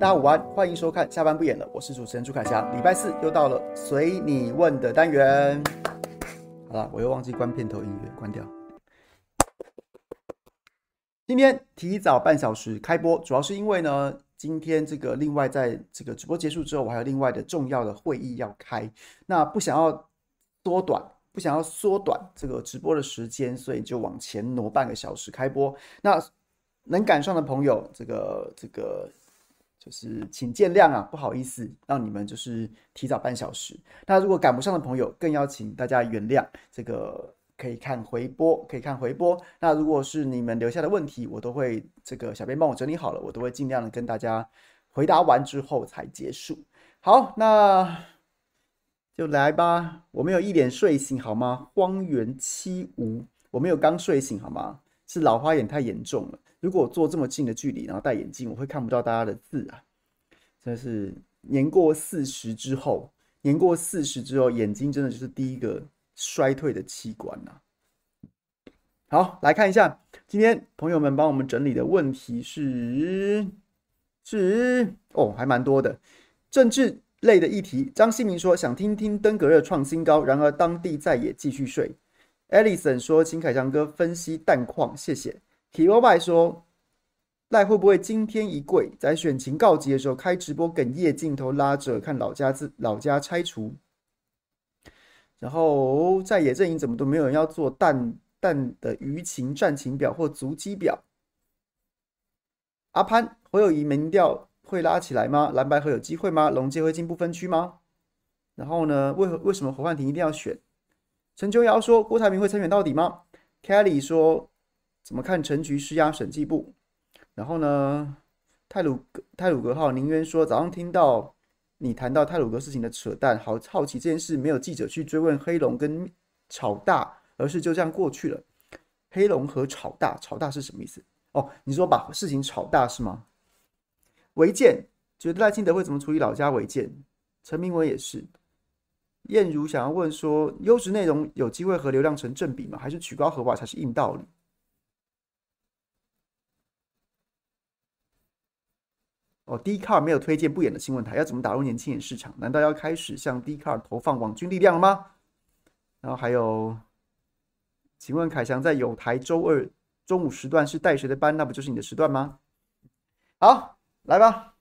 大家午安，欢迎收看下班不演了，我是主持人朱凯翔。礼拜四又到了随你问的单元。好了，我又忘记关片头音乐，关掉。今天提早半小时开播，主要是因为呢，今天这个另外在这个直播结束之后，我还有另外的重要的会议要开，那不想要缩短，不想要缩短这个直播的时间，所以就往前挪半个小时开播。那能赶上的朋友，这个这个。就是请见谅啊，不好意思，让你们就是提早半小时。那如果赶不上的朋友，更邀请大家原谅。这个可以看回播，可以看回播。那如果是你们留下的问题，我都会这个小编帮我整理好了，我都会尽量的跟大家回答完之后才结束。好，那就来吧。我没有一脸睡醒好吗？荒原七无，我没有刚睡醒好吗？是老花眼太严重了。如果坐这么近的距离，然后戴眼镜，我会看不到大家的字啊！真的是年过四十之后，年过四十之后，眼睛真的就是第一个衰退的器官呐、啊。好，来看一下今天朋友们帮我们整理的问题是是哦，还蛮多的政治类的议题。张新民说想听听登革热创新高，然而当地再也继续睡。Alison 说请凯翔哥分析蛋矿，谢谢。体欧拜说：“赖会不会惊天一跪，在选情告急的时候开直播哽咽镜头拉着看老家自老家拆除？然后在野阵营怎么都没有人要做蛋蛋的舆情战情表或足迹表？”阿潘侯友谊民调会拉起来吗？蓝白合有机会吗？龙介会进不分区吗？然后呢？为何为什么侯汉廷一定要选？陈秋瑶说：“郭台铭会参选到底吗？”Kelly 说。怎么看陈局施压审计部？然后呢？泰鲁泰鲁格号宁渊说，早上听到你谈到泰鲁格事情的扯淡，好好奇这件事没有记者去追问黑龙跟炒大，而是就这样过去了。黑龙和炒大，炒大是什么意思？哦，你说把事情炒大是吗？违建，觉得赖清德会怎么处理老家违建？陈明文也是。燕如想要问说，优质内容有机会和流量成正比吗？还是曲高和寡才是硬道理？哦，D Car 没有推荐不演的新闻台，要怎么打入年轻人市场？难道要开始向 D Car 投放网军力量了吗？然后还有，请问凯翔在友台周二中午时段是带谁的班？那不就是你的时段吗？好，来吧，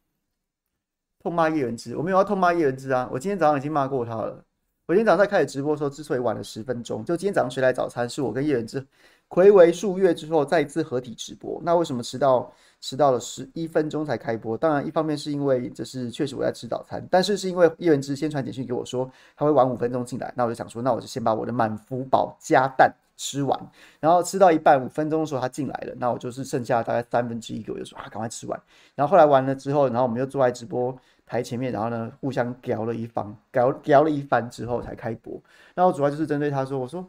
痛骂叶元之，我没有要痛骂叶元之啊，我今天早上已经骂过他了。我今天早上在开始直播的时候，之所以晚了十分钟，就今天早上谁来早餐，是我跟叶元之睽违数月之后再次合体直播。那为什么迟到？迟到了十一分钟才开播，当然一方面是因为这是确实我在吃早餐，但是是因为叶文之先传简讯给我说他会晚五分钟进来，那我就想说，那我就先把我的满福宝加蛋吃完，然后吃到一半五分钟的时候他进来了，那我就是剩下大概三分之一个，我就说啊赶快吃完，然后后来完了之后，然后我们又坐在直播台前面，然后呢互相聊了一番，聊聊了一番之后才开播，然后主要就是针对他说，我说，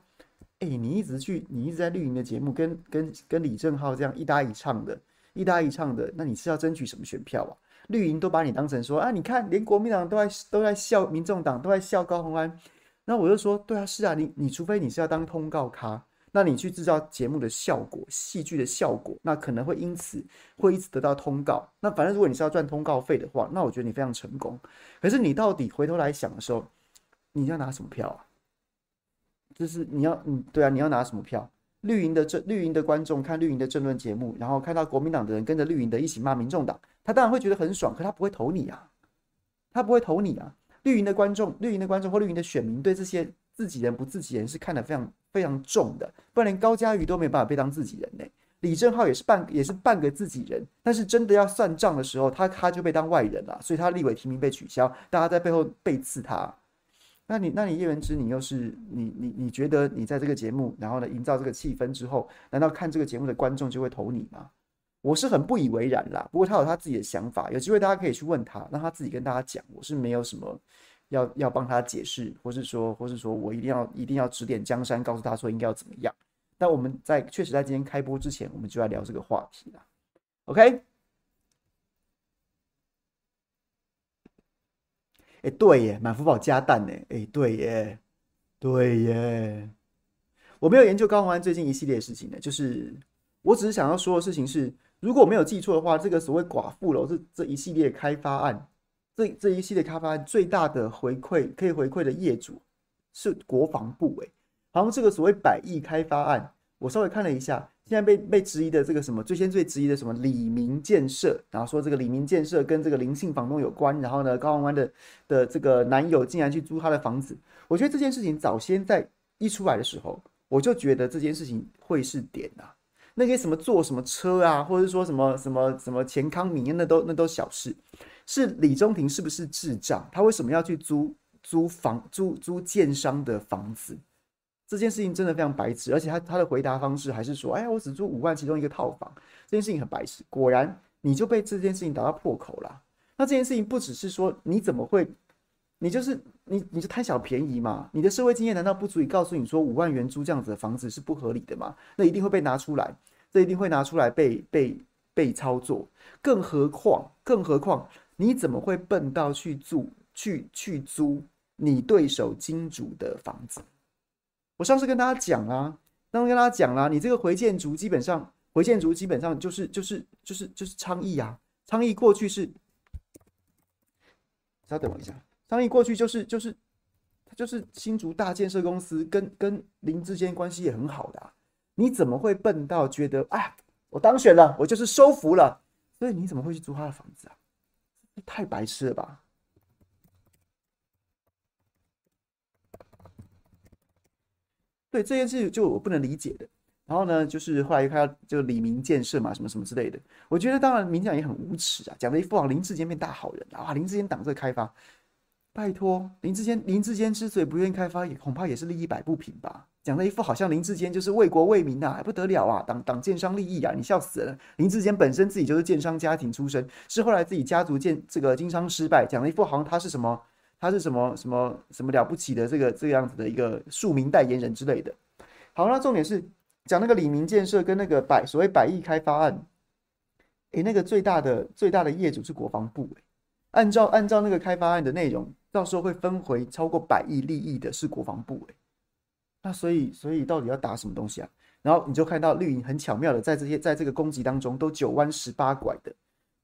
哎、你一直去，你一直在绿营的节目跟跟跟李正浩这样一搭一唱的。一搭一唱的，那你是要争取什么选票啊？绿营都把你当成说啊，你看连国民党都在都在笑，民众党都在笑高虹安，那我就说，对啊，是啊，你你除非你是要当通告咖，那你去制造节目的效果、戏剧的效果，那可能会因此会一直得到通告。那反正如果你是要赚通告费的话，那我觉得你非常成功。可是你到底回头来想的时候，你要拿什么票啊？就是你要嗯，对啊，你要拿什么票？绿营的政绿营的观众看绿营的政论节目，然后看到国民党的人跟着绿营的一起骂民众党，他当然会觉得很爽，可他不会投你啊，他不会投你啊。绿营的观众、绿营的观众或绿营的选民对这些自己人不自己人是看得非常非常重的，不然连高嘉瑜都没办法被当自己人呢。李正浩也是半也是半个自己人，但是真的要算账的时候，他他就被当外人了，所以他立委提名被取消，大家在背后背刺他。那你，那你叶元之，你又是你，你，你觉得你在这个节目，然后呢，营造这个气氛之后，难道看这个节目的观众就会投你吗？我是很不以为然啦。不过他有他自己的想法，有机会大家可以去问他，让他自己跟大家讲。我是没有什么要要帮他解释，或是说，或是说我一定要一定要指点江山，告诉他说应该要怎么样。但我们在确实在今天开播之前，我们就来聊这个话题了。OK。哎、对耶，满福宝加蛋呢？哎、对耶，对耶。我没有研究高虹安最近一系列事情呢，就是我只是想要说的事情是，如果我没有记错的话，这个所谓寡妇楼这这一系列开发案，这这一系列开发案最大的回馈可以回馈的业主是国防部诶、好像这个所谓百亿开发案，我稍微看了一下，现在被被质疑的这个什么最先最质疑的什么李明建设，然后说这个李明建设跟这个林姓房东有关，然后呢高虹安的的这个男友竟然去租他的房子，我觉得这件事情早先在一出来的时候，我就觉得这件事情会是点啊。那些什么坐什么车啊，或者说什么什么什么钱康明，那都那都小事。是李中庭是不是智障？他为什么要去租租房租租建商的房子？这件事情真的非常白痴。而且他他的回答方式还是说：“哎呀，我只租五万其中一个套房。”这件事情很白痴。果然，你就被这件事情打到破口了。那这件事情不只是说你怎么会，你就是你你就贪小便宜嘛？你的社会经验难道不足以告诉你说五万元租这样子的房子是不合理的吗？那一定会被拿出来。这一定会拿出来被被被操作，更何况更何况，你怎么会笨到去租去去租你对手金主的房子？我上次跟大家讲啦，上次跟大家讲啦，你这个回建筑基本上回建筑基本上就是就是就是就是昌邑啊，昌邑过去是，稍等我一下，昌邑过去就是就是他就是新竹大建设公司跟跟林之间关系也很好的。你怎么会笨到觉得哎，我当选了，我就是收服了？所以你怎么会去租他的房子啊？太白痴了吧！对这件事，就我不能理解的。然后呢，就是后来又看到就里民建设嘛，什么什么之类的。我觉得当然民进党也很无耻啊，讲了一副好林志坚变大好人啊，林志坚挡这个开发，拜托林志坚，林志坚之所以不愿意开发，也恐怕也是利益摆不平吧。讲了一副好像林志坚就是为国为民呐、啊，还不得了啊！挡挡建商利益啊，你笑死了！林志坚本身自己就是建商家庭出身，是后来自己家族建这个经商失败，讲了一副好像他是什么，他是什么什么什么了不起的这个这个样子的一个庶民代言人之类的。好，那重点是讲那个李明建设跟那个百所谓百亿开发案，诶，那个最大的最大的业主是国防部，按照按照那个开发案的内容，到时候会分回超过百亿利益的是国防部诶。那所以，所以到底要打什么东西啊？然后你就看到绿营很巧妙的在这些在这个攻击当中都九弯十八拐的，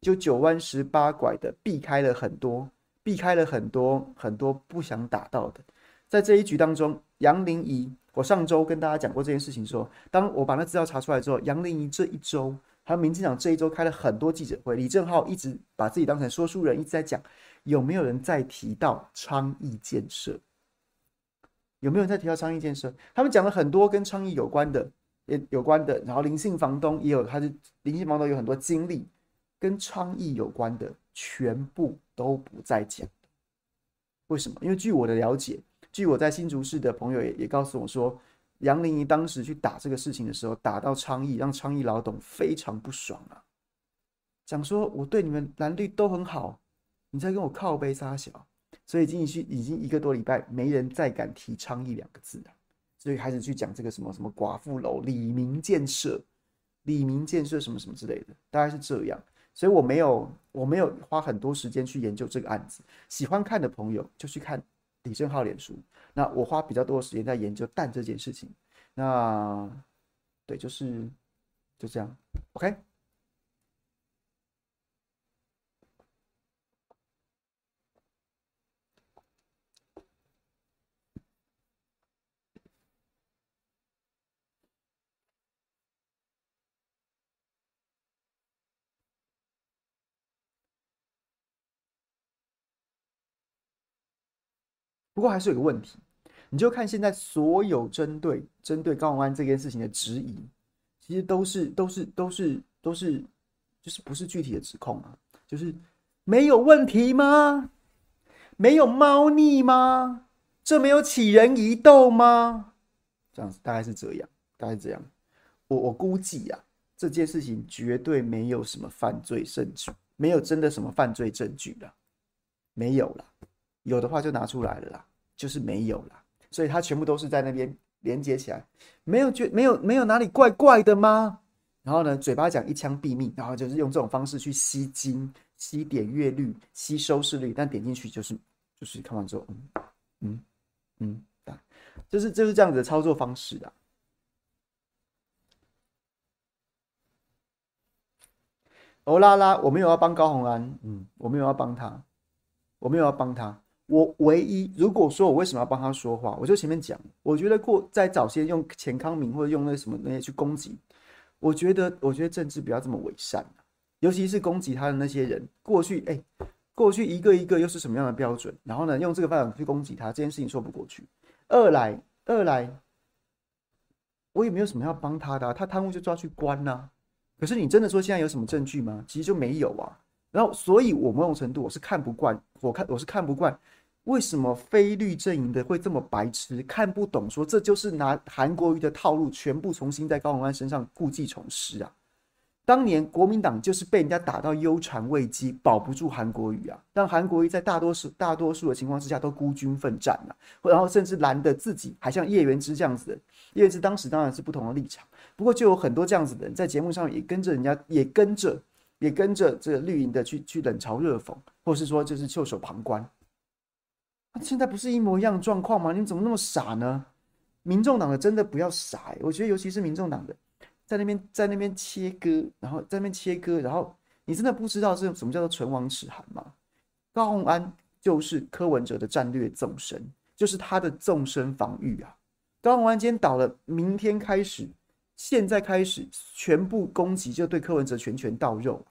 就九弯十八拐的避开了很多，避开了很多很多不想打到的。在这一局当中，杨玲仪，我上周跟大家讲过这件事情，说当我把那资料查出来之后，杨玲仪这一周还有民进党这一周开了很多记者会，李正浩一直把自己当成说书人，一直在讲有没有人再提到昌邑建设。有没有人在提到昌邑建设？他们讲了很多跟昌邑有关的，也有关的。然后林姓房东也有，他的林姓房东有很多经历跟昌邑有关的，全部都不再讲。为什么？因为据我的了解，据我在新竹市的朋友也也告诉我说，杨玲仪当时去打这个事情的时候，打到昌邑，让昌邑老董非常不爽啊，讲说我对你们蓝绿都很好，你在跟我靠杯撒小。所以已经已经一个多礼拜，没人再敢提昌邑两个字了，所以开始去讲这个什么什么寡妇楼、李明建设、李明建设什么什么之类的，大概是这样。所以我没有我没有花很多时间去研究这个案子。喜欢看的朋友就去看李正浩脸书。那我花比较多的时间在研究蛋这件事情。那对，就是就这样。OK。不过还是有个问题，你就看现在所有针对针对高虹安这件事情的质疑，其实都是都是都是都是，就是不是具体的指控啊，就是没有问题吗？没有猫腻吗？这没有起人疑窦吗？这样子大概是这样，大概是这样。我我估计啊，这件事情绝对没有什么犯罪证据，没有真的什么犯罪证据的，没有了。有的话就拿出来了啦，就是没有啦，所以他全部都是在那边连接起来，没有觉没有没有哪里怪怪的吗？然后呢，嘴巴讲一枪毙命，然后就是用这种方式去吸金、吸点阅率、吸收视率，但点进去就是就是看完之后，嗯嗯嗯，就是就是这样子的操作方式的。欧拉拉，我没有要帮高虹安，嗯，我没有要帮他，我没有要帮他。我唯一如果说我为什么要帮他说话，我就前面讲，我觉得过在早些用钱康明或者用那什么那些去攻击，我觉得我觉得政治不要这么伪善，尤其是攻击他的那些人，过去哎、过去一个一个又是什么样的标准？然后呢，用这个办法去攻击他，这件事情说不过去。二来二来，我也没有什么要帮他的、他贪污就抓去关呐、可是你真的说现在有什么证据吗？其实就没有啊。然后，所以我某种程度我是看不惯，我看我是看不惯。为什么非绿阵营的会这么白痴，看不懂？说这就是拿韩国瑜的套路，全部重新在高虹安身上故技重施啊！当年国民党就是被人家打到忧谗畏讥，保不住韩国瑜啊，让韩国瑜在大多数大多数的情况之下都孤军奋战啊，然后甚至蓝的自己还像叶元之这样子的，叶元之当时当然是不同的立场，不过就有很多这样子的人在节目上也跟着人家，也跟着也跟着这个绿营的去去冷嘲热讽，或是说就是袖手旁观。现在不是一模一样的状况吗？你怎么那么傻呢？民众党的真的不要傻欸，我觉得尤其是民众党的，在那边在那边切割，然后在那边切割，然后你真的不知道是什么叫做唇亡齿寒吗？高虹安就是柯文哲的战略纵深，就是他的纵深防御啊。高虹安今天倒了，明天开始，现在开始全部攻击，就对柯文哲拳拳到肉，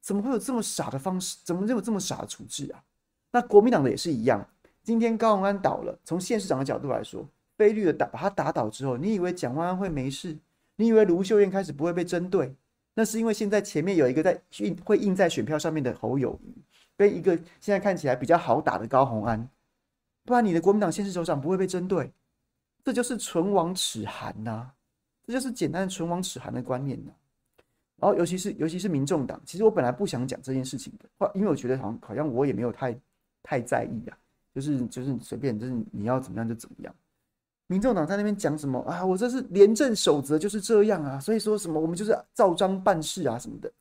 怎么会有这么傻的方式？怎么会有这么傻的处置啊？那国民党的也是一样。今天高虹安倒了，从县市长的角度来说，非绿的打把他打倒之后，你以为蒋万安会没事？你以为卢秀燕开始不会被针对？那是因为现在前面有一个在印会印在选票上面的侯友宜，跟一个现在看起来比较好打的高虹安，不然你的国民党县市首长不会被针对，这就是唇亡齿寒呐，这就是简单的唇亡齿寒的观念呐。然后尤其是尤其是民众党，其实我本来不想讲这件事情的，因为我觉得好像好像我也没有太太在意啊。就是就是随便，就是你要怎么样就怎么样。民众党在那边讲什么啊？我这是廉政守则就是这样啊，所以说什么我们就是照章办事啊什么的。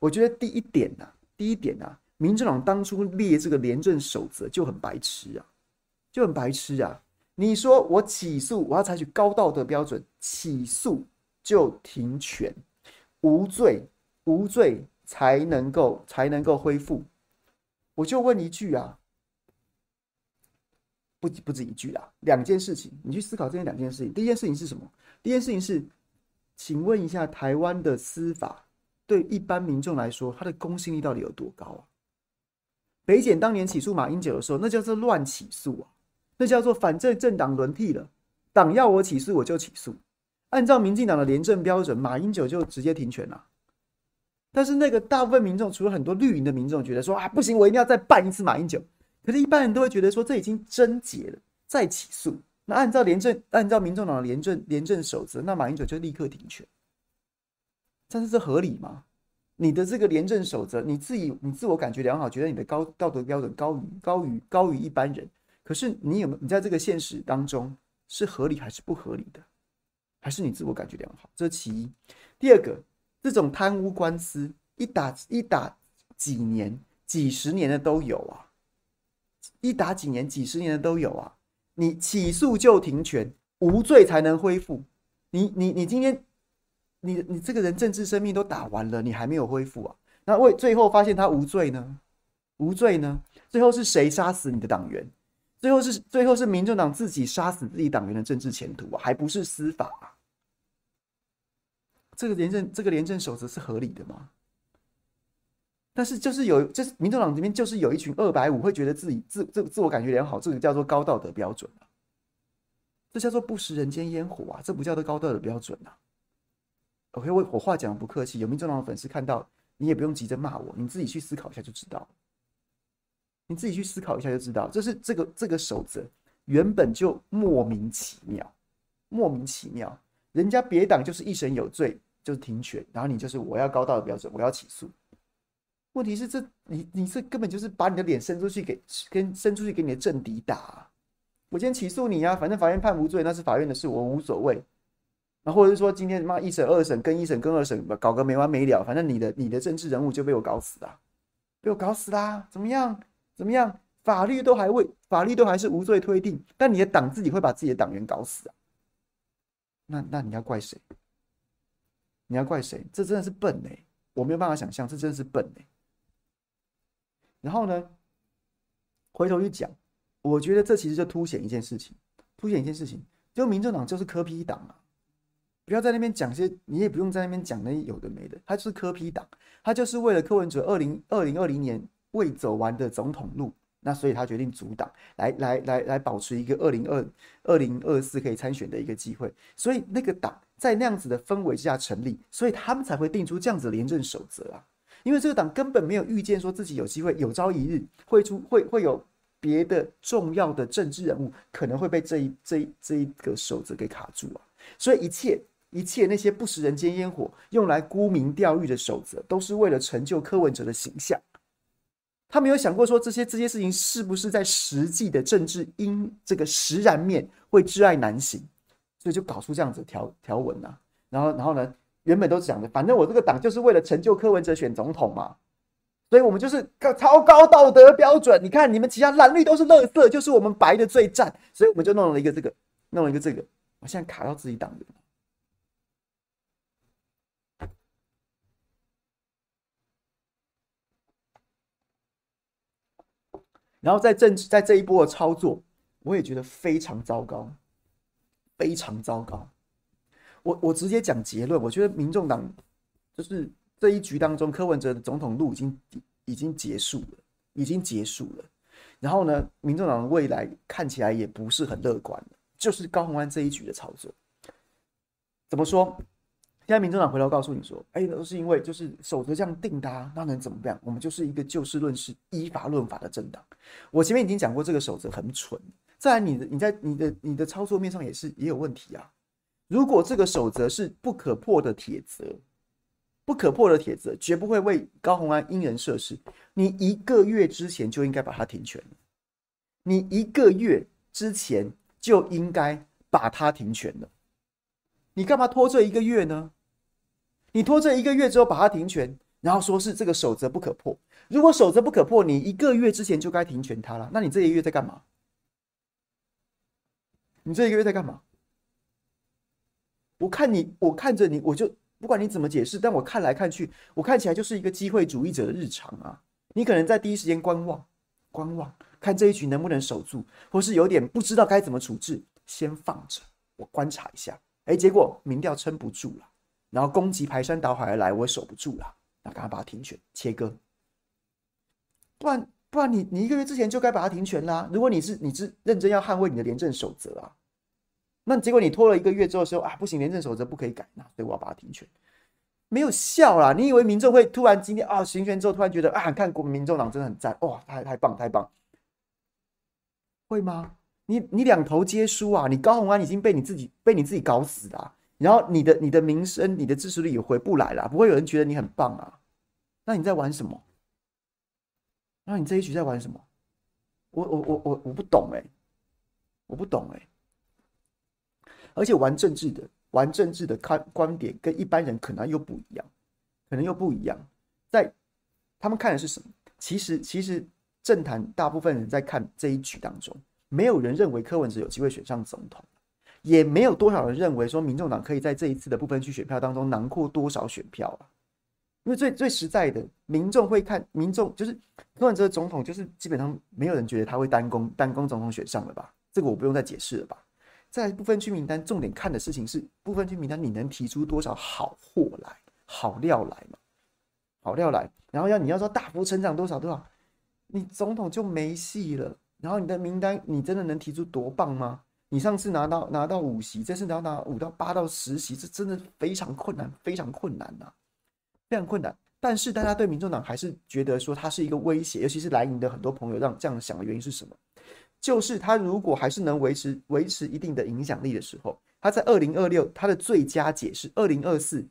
我觉得第一点呐、啊，第一点呐、啊，民众党当初列这个廉政守则就很白痴啊，就很白痴啊。你说我起诉，我要采取高道德标准，起诉就停权，无罪无罪才能够才能够恢复。我就问一句啊。不不止一句啦，两件事情，你去思考这两件事情。第一件事情是什么？第一件事情是，请问一下，台湾的司法对一般民众来说，它的公信力到底有多高啊？北检当年起诉马英九的时候，那叫做乱起诉啊，那叫做反正政党轮替了，党要我起诉我就起诉，按照民进党的廉政标准，马英九就直接停权了。但是那个大部分民众，除了很多绿营的民众，觉得说啊，不行，我一定要再办一次马英九。可是，一般人都会觉得说，这已经侦结了，再起诉。那按照廉政，按照民众党的廉政廉政守则，那马英九就立刻停权。但是这合理吗？你的这个廉政守则，你自己你自我感觉良好，觉得你的高道德标准高于高于高于一般人。可是你有没有？你在这个现实当中是合理还是不合理的？还是你自我感觉良好？这是其一。第二个，这种贪污官司一打一打几年、几十年的都有啊。一打几年、几十年的都有啊！你起诉就停权，无罪才能恢复。你、你、你今天，你、你这个人政治生命都打完了，你还没有恢复啊？那为最后发现他无罪呢？无罪呢？最后是谁杀死你的党员？最后是最后是民众党自己杀死自己党员的政治前途啊？还不是司法啊？这个廉政这个廉政守则是合理的吗？但是就是有，就是民主党这边就是有一群二百五会觉得自己自自自我感觉良好，这个叫做高道德标准啊，这叫做不食人间烟火啊，这不叫做高道德标准啊。OK，我我话讲不客气，有民众党的粉丝看到你也不用急着骂我，你自己去思考一下就知道，你自己去思考一下就知道，这是这个这个守则原本就莫名其妙，莫名其妙，人家别党就是一审有罪就是停权，然后你就是我要高道德标准，我要起诉。问题是这你你这根本就是把你的脸伸出去给跟伸出去给你的政敌打。我今天起诉你啊，反正法院判无罪，那是法院的事，我无所谓。那或者是说今天妈一审二审跟一审跟二审搞个没完没了，反正你的你的政治人物就被我搞死了，被我搞死啦，怎么样怎么样？法律都还未法律都还是无罪推定，但你的党自己会把自己的党员搞死啊？那那你要怪谁？你要怪谁？这真的是笨呢、我没有办法想象，这真的是笨哎。然后呢，回头去讲，我觉得这其实就凸显一件事情，凸显一件事情，就民政党就是柯 P 党啊。不要在那边讲些，你也不用在那边讲那些有的没的。他就是柯 P 党，他就是为了柯文哲二零二零二零年未走完的总统路，那所以他决定组党，来来来来保持一个二零二二零二四可以参选的一个机会。所以那个党在那样子的氛围之下成立，所以他们才会定出这样子的廉政守则啊。因为这个党根本没有预见说自己有机会有朝一日会出会会有别的重要的政治人物可能会被这一这一这一个守则给卡住啊，所以一切。一切那些不食人间烟火、用来沽名钓誉的守则，都是为了成就柯文哲的形象。他没有想过说这些这些事情是不是在实际的政治因这个实然面会窒碍难行，所以就搞出这样子条条文呐。然后然后呢，原本都是讲的，反正我这个党就是为了成就柯文哲选总统嘛，所以我们就是超高道德标准。你看你们其他蓝绿都是垃圾，就是我们白的最赞，所以我们就弄了一个这个，弄了一个这个，我现在卡到自己党的。然后在政治在这一波的操作，我也觉得非常糟糕，非常糟糕。我我直接讲结论，我觉得民众党就是这一局当中，柯文哲的总统路已经已经结束了，已经结束了。然后呢，民众党的未来看起来也不是很乐观，就是高虹安这一局的操作，怎么说？现在民众党回头告诉你说：“哎，都是因为就是守则这样定的啊，那能怎么样？我们就是一个就事论事、依法论法的政党。我前面已经讲过，这个守则很蠢。再来，你的你在你的你的操作面上也是也有问题啊。如果这个守则是不可破的铁则，不可破的铁则绝不会为高虹安因人设事。你一个月之前就应该把它停权，你一个月之前就应该把它停权了。你干嘛拖这一个月呢？”你拖这一个月之后把它停权，然后说是这个守则不可破。如果守则不可破，你一个月之前就该停权它了。那你这一个月在干嘛？你这一个月在干嘛？我看你，我看着你，我就不管你怎么解释，但我看来看去，我看起来就是一个机会主义者的日常啊。你可能在第一时间观望，观望，看这一局能不能守住，或是有点不知道该怎么处置，先放着，我观察一下。哎，结果民调撑不住了。然后攻击排山倒海而来，我守不住了，那赶快把它停权切割，不然不然你你一个月之前就该把它停权啦。如果你是你是认真要捍卫你的廉政守则啊，那结果你拖了一个月之后说啊不行，廉政守则不可以改，那所以我要把它停权，没有效啦。你以为民众会突然今天啊行权之后突然觉得啊看国民众党真的很赞哇，太太棒太棒，会吗？你你两头皆输啊！你高虹安已经被你自己被你自己搞死了。然后你的你的名声、你的支持率也回不来了，不会有人觉得你很棒啊？那你在玩什么？那你这一局在玩什么？我我我我我不懂哎、我不懂哎、而且玩政治的，玩政治的看观点跟一般人可能又不一样，可能又不一样。在他们看的是什么？其实其实政坛大部分人在看这一局当中，没有人认为柯文哲有机会选上总统。也没有多少人认为说，民众党可以在这一次的部分区选票当中囊括多少选票啊？因为最最实在的，民众会看，民众就是柯文哲总统，就是基本上没有人觉得他会单攻单攻总统选上了吧？这个我不用再解释了吧？在不分区名单，重点看的事情是不分区名单，你能提出多少好货来、好料来嘛？好料来，然后要你要说大幅成长多少多少，你总统就没戏了。然后你的名单，你真的能提出多棒吗？你上次拿到拿到五席，这次要拿五到八到十席，这真的非常困难，非常困难呐、非常困难。但是大家对民众党还是觉得说它是一个威胁，尤其是蓝营的很多朋友让这样想的原因是什么？就是他如果还是能维持维持一定的影响力的时候，他在二零二六他的最佳解是二零二四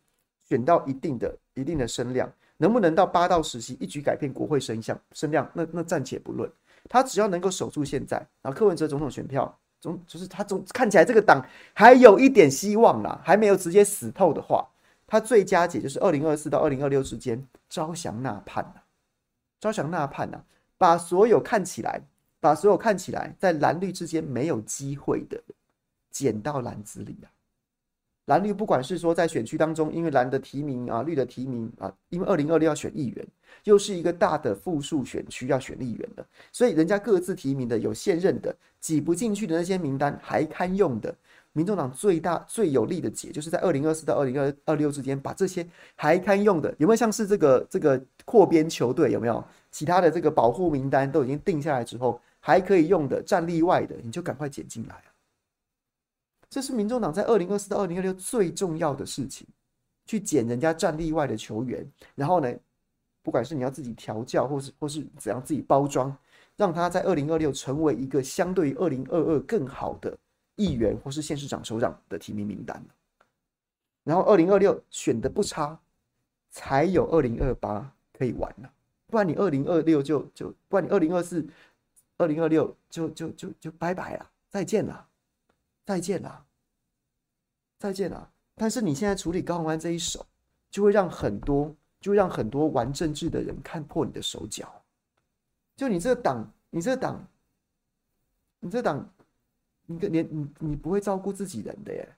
选到一定的一定的声量，能不能到八到十席一举改变国会声响声量？那那暂且不论，他只要能够守住现在，然后柯文哲总统选票。总就是他总看起来这个党还有一点希望啦，还没有直接死透的话，他最佳解就是二零二四到二零二六之间招降纳叛呐，招降纳叛呐，把所有看起来把所有看起来在蓝绿之间没有机会的捡到篮子里啊，蓝绿不管是说在选区当中，因为蓝的提名啊，绿的提名啊，因为二零二六要选议员，又是一个大的复数选区要选议员的，所以人家各自提名的有现任的挤不进去的那些名单还堪用的。民众党最大最有力的解，就是在二零二四到二零二二六之间，把这些还堪用的，有没有像是这个这个扩编球队，有没有其他的这个保护名单都已经定下来之后，还可以用的战力外的，你就赶快捡进来啊！这是民众党在二零二四到二零二六最重要的事情，去捡人家战力外的球员，然后呢，不管是你要自己调教，或是或是怎样自己包装，让他在二零二六成为一个相对于二零二二更好的。议员或是县市长、首长的提名名单，然后二零二六选的不差，才有二零二八可以玩了。不然你二零二六就就，不然你二零二四、二零二六就就就就拜拜了，再见了，再见了，再见了。但是你现在处理高虹安这一手，就会让很多，就会让很多玩政治的人看破你的手脚。就你这个党，你这个党，你这党。你个连你你不会照顾自己人的耶，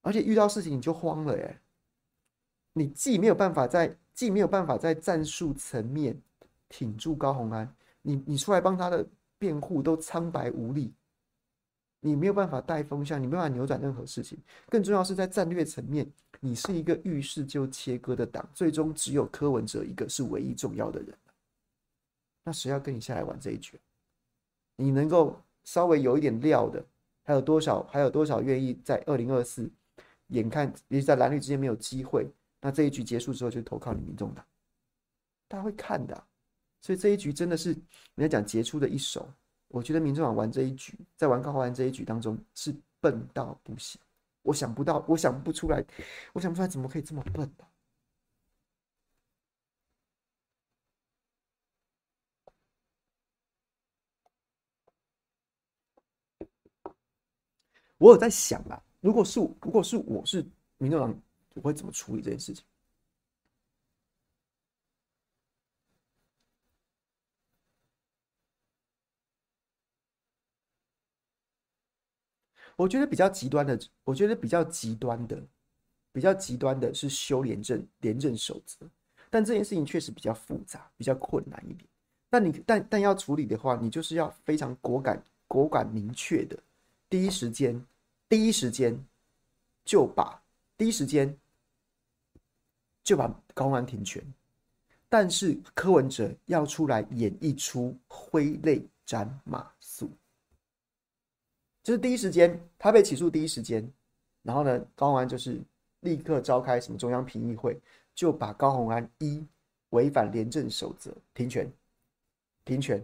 而且遇到事情你就慌了耶。你既没有办法在既没有办法在战术层面挺住高虹安，你你出来帮他的辩护都苍白无力，你没有办法带风向，你没有办法扭转任何事情。更重要是在战略层面，你是一个遇事就切割的党，最终只有柯文哲一个是唯一重要的人。那谁要跟你下来玩这一局？你能够？稍微有一点料的，还有多少？还有多少愿意在二零二四？眼看也在蓝绿之间没有机会，那这一局结束之后就投靠你民众党，大家会看的。所以这一局真的是人家讲杰出的一手。我觉得民众党玩这一局，在玩高虹安这一局当中是笨到不行。我想不到，我想不出来，我想不出来怎么可以这么笨的啊。我有在想啊，如果是如果是我是民众党，我会怎么处理这件事情？我觉得比较极端的，我觉得比较极端的，比较极端的是修廉政廉政守则，但这件事情确实比较复杂，比较困难一点。但你但但要处理的话，你就是要非常果敢、果敢、明确的，第一时间。第一时间就把第一时间就把高安停权，但是柯文哲要出来演一出挥泪斩马谡，就是第一时间他被起诉第一时间，然后呢，高宏安就是立刻召开什么中央评议会，就把高宏安一违反廉政守则停权，停权，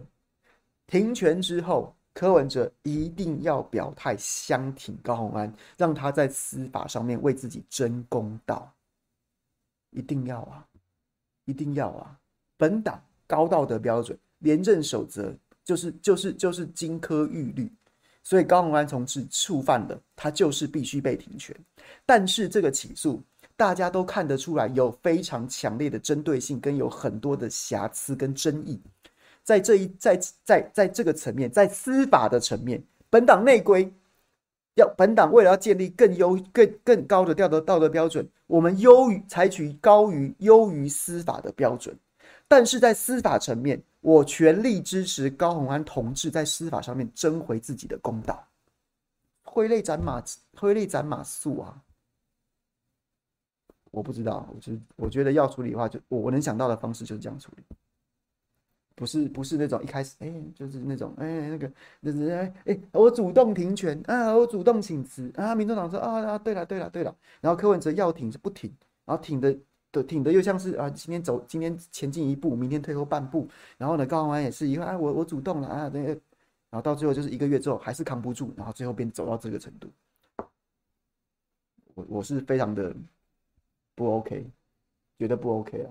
停权之后。柯文哲一定要表态相挺高宏安，让他在司法上面为自己争公道。一定要啊，一定要啊！本党高道德标准、廉政守则就是就是就是金科玉律，所以高虹安同志触犯了，他就是必须被停权。但是这个起诉，大家都看得出来有非常强烈的针对性，跟有很多的瑕疵跟争议。在这一在在在这个层面，在司法的层面，本党内规要本党为了要建立更优更更高的道德道德标准，我们优于采取高于优于司法的标准。但是在司法层面，我全力支持高虹安同志在司法上面争回自己的公道。挥泪斩马挥泪斩马谡啊！我不知道，我就我觉得要处理的话就，我我能想到的方式就是这样处理。不是不是那种一开始哎、就是那种哎、那个那是哎哎，我主动停权啊，我主动请辞啊，民众党说啊啊对了对了对了，然后柯文哲要停是不停，然后挺的的挺的又像是啊今天走今天前进一步，明天退后半步，然后呢高虹安也是以后啊我我主动了啊对，然后到最后就是一个月之后还是扛不住，然后最后便走到这个程度，我我是非常的不 OK，觉得不 OK 啊。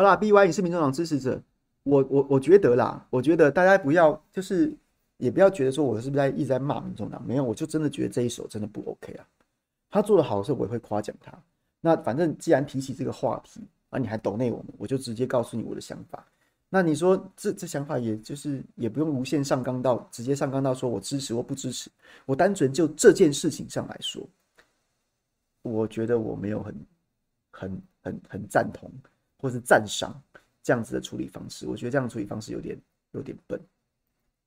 好啦，B Y，你是民众党支持者，我我我觉得啦，我觉得大家不要就是也不要觉得说我是不是在一直在骂民众党，没有，我就真的觉得这一手真的不 OK 啊。他做的好的时候，我也会夸奖他。那反正既然提起这个话题啊，你还抖内我们，我就直接告诉你我的想法。那你说这这想法，也就是也不用无限上纲到直接上纲到说我支持或不支持，我单纯就这件事情上来说，我觉得我没有很很很很赞同或是赞赏这样子的处理方式。我觉得这样的处理方式有点有点笨。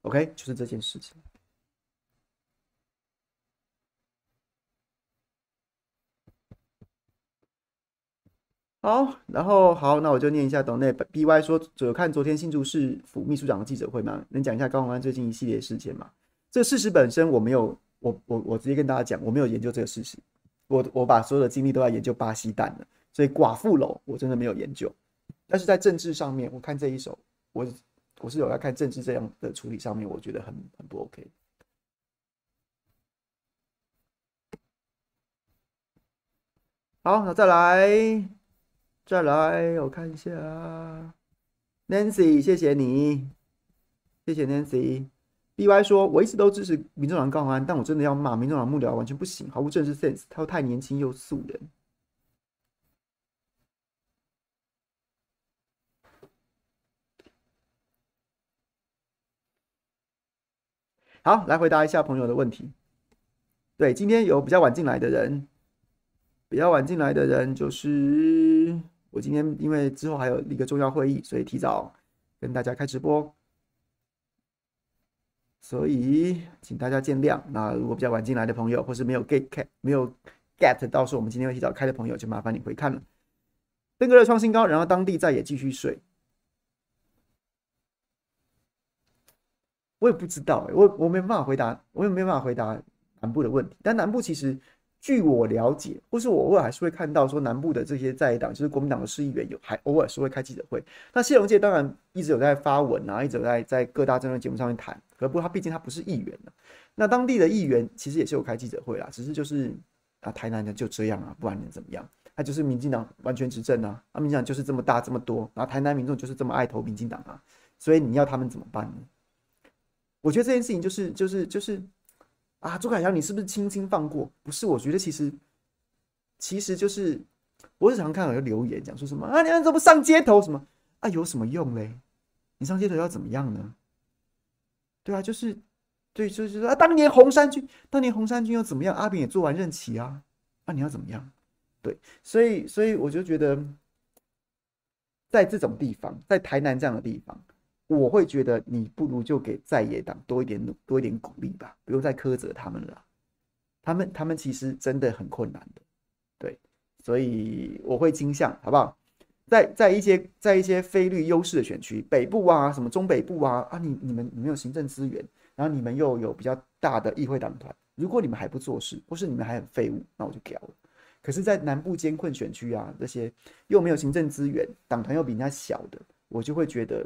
OK，就是这件事情。好，然后好，那我就念一下董内 BY 说，有看昨天新竹市府秘书长的记者会吗？能讲一下高虹安最近一系列事件吗？这事实本身我没有，我我我直接跟大家讲，我没有研究这个事实，我我把所有的精力都在研究巴西蛋了，所以寡妇楼我真的没有研究，但是在政治上面，我看这一手，我我是有在看政治这样的处理上面，我觉得很很不 OK。好，那再来。再来，我看一下，Nancy，谢谢你，谢谢 Nancy。BY 说，我一直都支持民众党高安，但我真的要骂民众党幕僚完全不行，毫无政治 sense，他又太年轻又素人。好，来回答一下朋友的问题。对，今天有比较晚进来的人，比较晚进来的人就是。我今天因为之后还有一个重要会议，所以提早跟大家开直播，所以请大家见谅。那如果比较晚进来的朋友，或是没有 get 没有 get 到说我们今天会提早开的朋友，就麻烦你回看了。登哥的创新高，然后当地再也继续睡。我也不知道、欸，我我没办法回答，我也没办法回答南部的问题。但南部其实。据我了解，或是我偶尔还是会看到说南部的这些在野党，就是国民党的市议员有还偶尔是会开记者会。那谢龙介当然一直有在发文啊，一直有在在各大政论节目上面谈。可不过他毕竟他不是议员。那当地的议员其实也是有开记者会啦，只是就是啊台南的就这样啊，不然能怎么样？他就是民进党完全执政啊，啊民进党就是这么大这么多，然后台南民众就是这么爱投民进党啊，所以你要他们怎么办呢？我觉得这件事情就是就是就是。啊，朱凯翔，你是不是轻轻放过？不是，我觉得其实，其实就是，我日常看到有留言讲说什么啊，你们怎么上街头什么啊，有什么用嘞？你上街头要怎么样呢？对啊，就是，对，就是说啊，当年红衫军，当年红衫军又怎么样？阿扁也做完任期啊，那、你要怎么样？对，所以，所以我就觉得，在这种地方，在台南这样的地方。我会觉得你不如就给在野党多一点努多一点鼓励吧，不用再苛责他们了。他们他们其实真的很困难的，对，所以我会倾向好不好？在在一些在一些非绿优势的选区，北部啊，什么中北部啊啊，你你们你们有行政资源，然后你们又有比较大的议会党团，如果你们还不做事，或是你们还很废物，那我就屌了。可是，在南部艰困选区啊，这些又没有行政资源，党团又比人家小的，我就会觉得。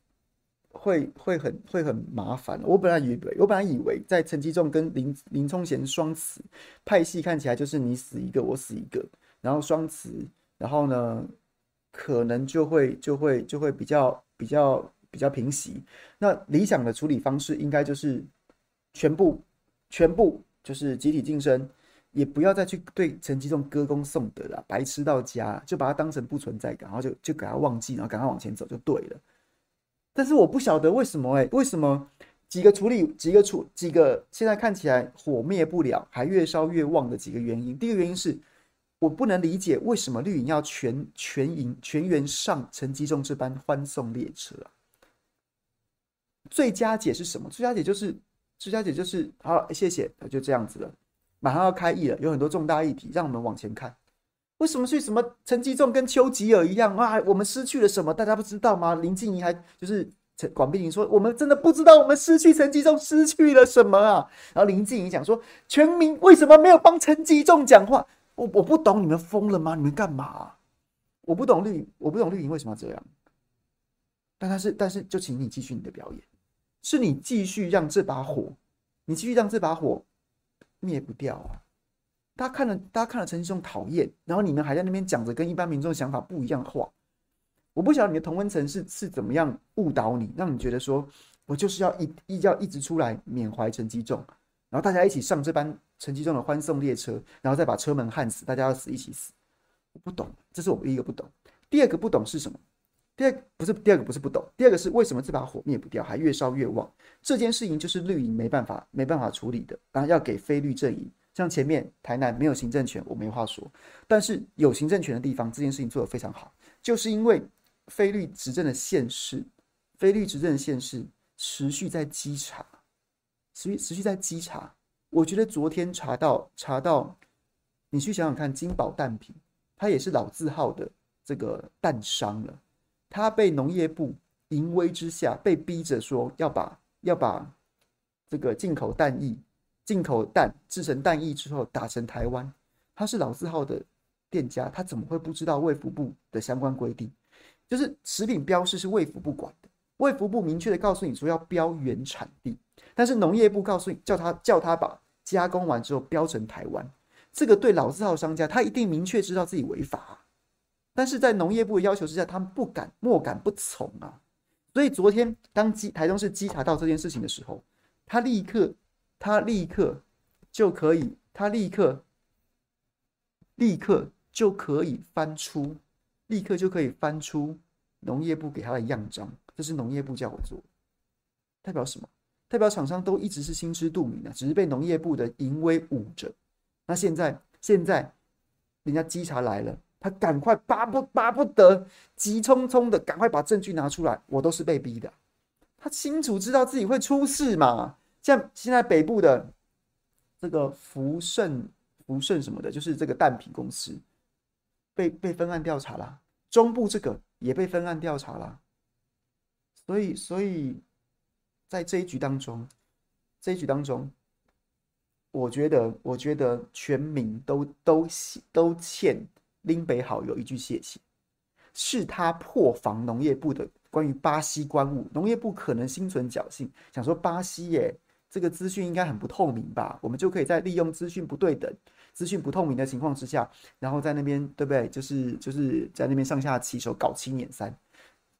会会很会很麻烦。我本来以为，我本来以为在陈吉仲跟林林冲贤双慈派系看起来就是你死一个我死一个，然后双慈，然后呢，可能就会就会就会比较比较比较平息。那理想的处理方式应该就是全部全部就是集体晋升，也不要再去对陈吉仲歌功颂德了，白痴到家，就把他当成不存在感，然后就就给他忘记，然后赶快往前走就对了。但是我不晓得为什么哎、为什么几个处理几个处几个现在看起来火灭不了，还越烧越旺的几个原因？第一个原因是我不能理解为什么绿营要全全营全员上陈吉仲这班欢送列车啊？最佳解是什么？最佳解就是最佳解就是好，谢谢，就这样子了。马上要开议了，有很多重大议题，让我们往前看。为什么是什么陈吉仲跟丘吉尔一样啊？我们失去了什么？大家不知道吗？林静怡还就是陈广碧玲说：“我们真的不知道我们失去陈吉仲失去了什么啊！”然后林静怡讲说：“全民为什么没有帮陈吉仲讲话？”我我不懂，你们疯了吗？你们干嘛？我不懂绿，我不懂绿营为什么要这样。但他是，但是就请你继续你的表演，是你继续让这把火，你继续让这把火灭不掉啊！大家看了，大家看了陈吉仲讨厌，然后你们还在那边讲着跟一般民众想法不一样的话。我不晓得你的同温层是是怎么样误导你，让你觉得说我就是要一一要一直出来缅怀陈吉仲，然后大家一起上这班陈吉仲的欢送列车，然后再把车门焊死，大家要死一起死。我不懂，这是我第一个不懂。第二个不懂是什么？第二不是第二个不是不懂，第二个是为什么这把火灭不掉，还越烧越旺？这件事情就是绿营没办法没办法处理的，然后要给非绿阵营。像前面台南没有行政权，我没话说，但是有行政权的地方，这件事情做得非常好，就是因为菲律执政的县市，菲律执政的县市持续在稽查，持续持续在稽查。我觉得昨天查到查到，你去想想看，金宝蛋品，它也是老字号的这个蛋商了，它被农业部淫威之下，被逼着说要把要把这个进口蛋液。进口蛋制成蛋液之后打成台湾，他是老字号的店家，他怎么会不知道卫福部的相关规定？就是食品标示是卫福部管的，卫福部明确的告诉你说要标原产地，但是农业部告诉你叫他叫他把加工完之后标成台湾，这个对老字号商家他一定明确知道自己违法，但是在农业部的要求之下，他们不敢莫敢不从啊，所以昨天当稽台中市稽查到这件事情的时候，他立刻。他立刻就可以，他立刻立刻就可以翻出，立刻就可以翻出农业部给他的样章。这是农业部叫我做，代表什么？代表厂商都一直是心知肚明的，只是被农业部的淫威捂着。那现在，现在人家稽查来了，他赶快巴不巴不得，急匆匆的赶快把证据拿出来。我都是被逼的，他清楚知道自己会出事嘛。像现在北部的这个福盛、福盛什么的，就是这个蛋品公司被被分案调查了。中部这个也被分案调查了。所以，所以在这一局当中，这一局当中，我觉得，我觉得全民都都都欠林北好友一句谢谢，是他破防农业部的关于巴西关务，农业部可能心存侥幸，想说巴西耶。这个资讯应该很不透明吧？我们就可以在利用资讯不对等、资讯不透明的情况之下，然后在那边，对不对？就是就是在那边上下其手搞七捻三。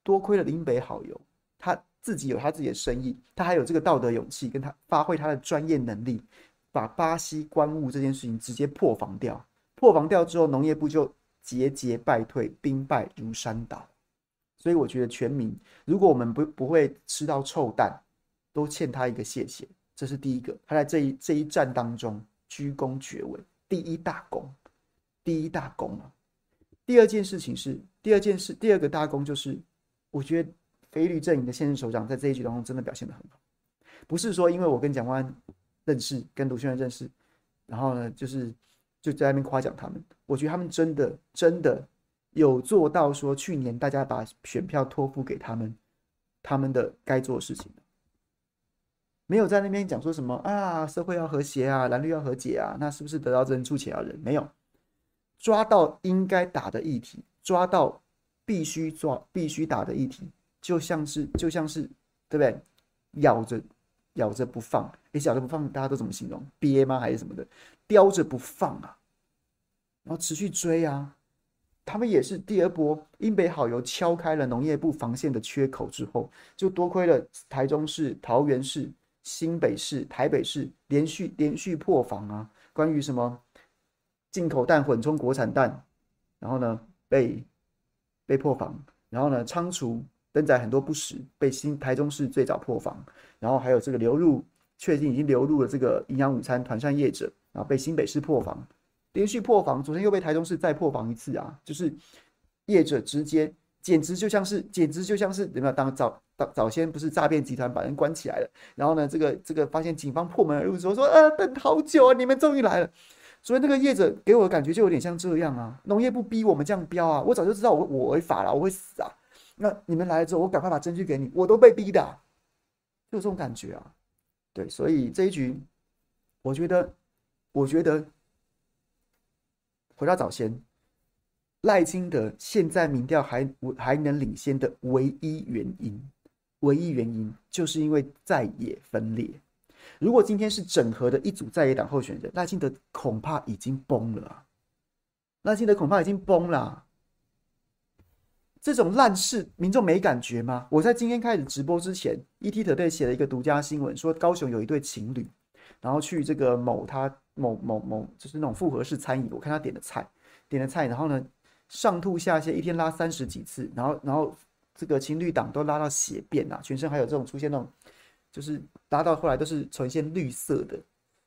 多亏了林北好友，他自己有他自己的生意，他还有这个道德勇气，跟他发挥他的专业能力，把巴西关务这件事情直接破防掉。破防掉之后，农业部就节节败退，兵败如山倒。所以我觉得全民，如果我们不不会吃到臭蛋，都欠他一个谢谢。这是第一个，他在这一这一战当中居功厥伟，第一大功，第一大功啊！第二件事情是，第二件事，第二个大功就是，我觉得非绿阵营的现任首长在这一局当中真的表现得很好，不是说因为我跟蒋万认识，跟卢先生认识，然后呢，就是就在那边夸奖他们，我觉得他们真的真的有做到说去年大家把选票托付给他们，他们的该做的事情。没有在那边讲说什么啊，社会要和谐啊，蓝绿要和解啊，那是不是得饶之人处且要人？没有抓到应该打的议题，抓到必须抓、必须打的议题，就像是就像是对不对？咬着咬着不放，你，咬着不放，大家都怎么形容？憋吗？还是什么的？叼着不放啊，然后持续追啊。他们也是第二波，英北好油敲开了农业部防线的缺口之后，就多亏了台中市、桃园市。新北市、台北市连续连续破防啊！关于什么进口蛋混充国产蛋，然后呢被被破防，然后呢仓储登载很多不实，被新台中市最早破防，然后还有这个流入确定已经流入了这个营养午餐团膳业者，然后被新北市破防，连续破防，昨天又被台中市再破防一次啊！就是业者直接。简直就像是，简直就像是有没有？当早早先不是诈骗集团把人关起来了，然后呢，这个这个发现警方破门而入之后说，说啊，等好久啊，你们终于来了。所以那个业者给我的感觉就有点像这样啊，农业部逼我们这样标啊，我早就知道我我违法了，我会死啊。那你们来了之后，我赶快把证据给你，我都被逼的，就这种感觉啊。对，所以这一局，我觉得，我觉得回到早先，赖清德现在民调还还能领先的唯一原因，唯一原因就是因为在野分裂。如果今天是整合的一组在野党候选人，赖清德恐怕已经崩了啊！赖清德恐怕已经崩了。这种烂事，民众没感觉吗？我在今天开始直播之前，ET 特队写了一个独家新闻，说高雄有一对情侣，然后去这个某他某某某，就是那种复合式餐饮，我看他点的菜，点的菜，然后呢上吐下泻，一天拉三十几次，然后然后这个情侣档都拉到血便啊，全身还有这种出现那种。就是拉到后来都是呈现绿色的，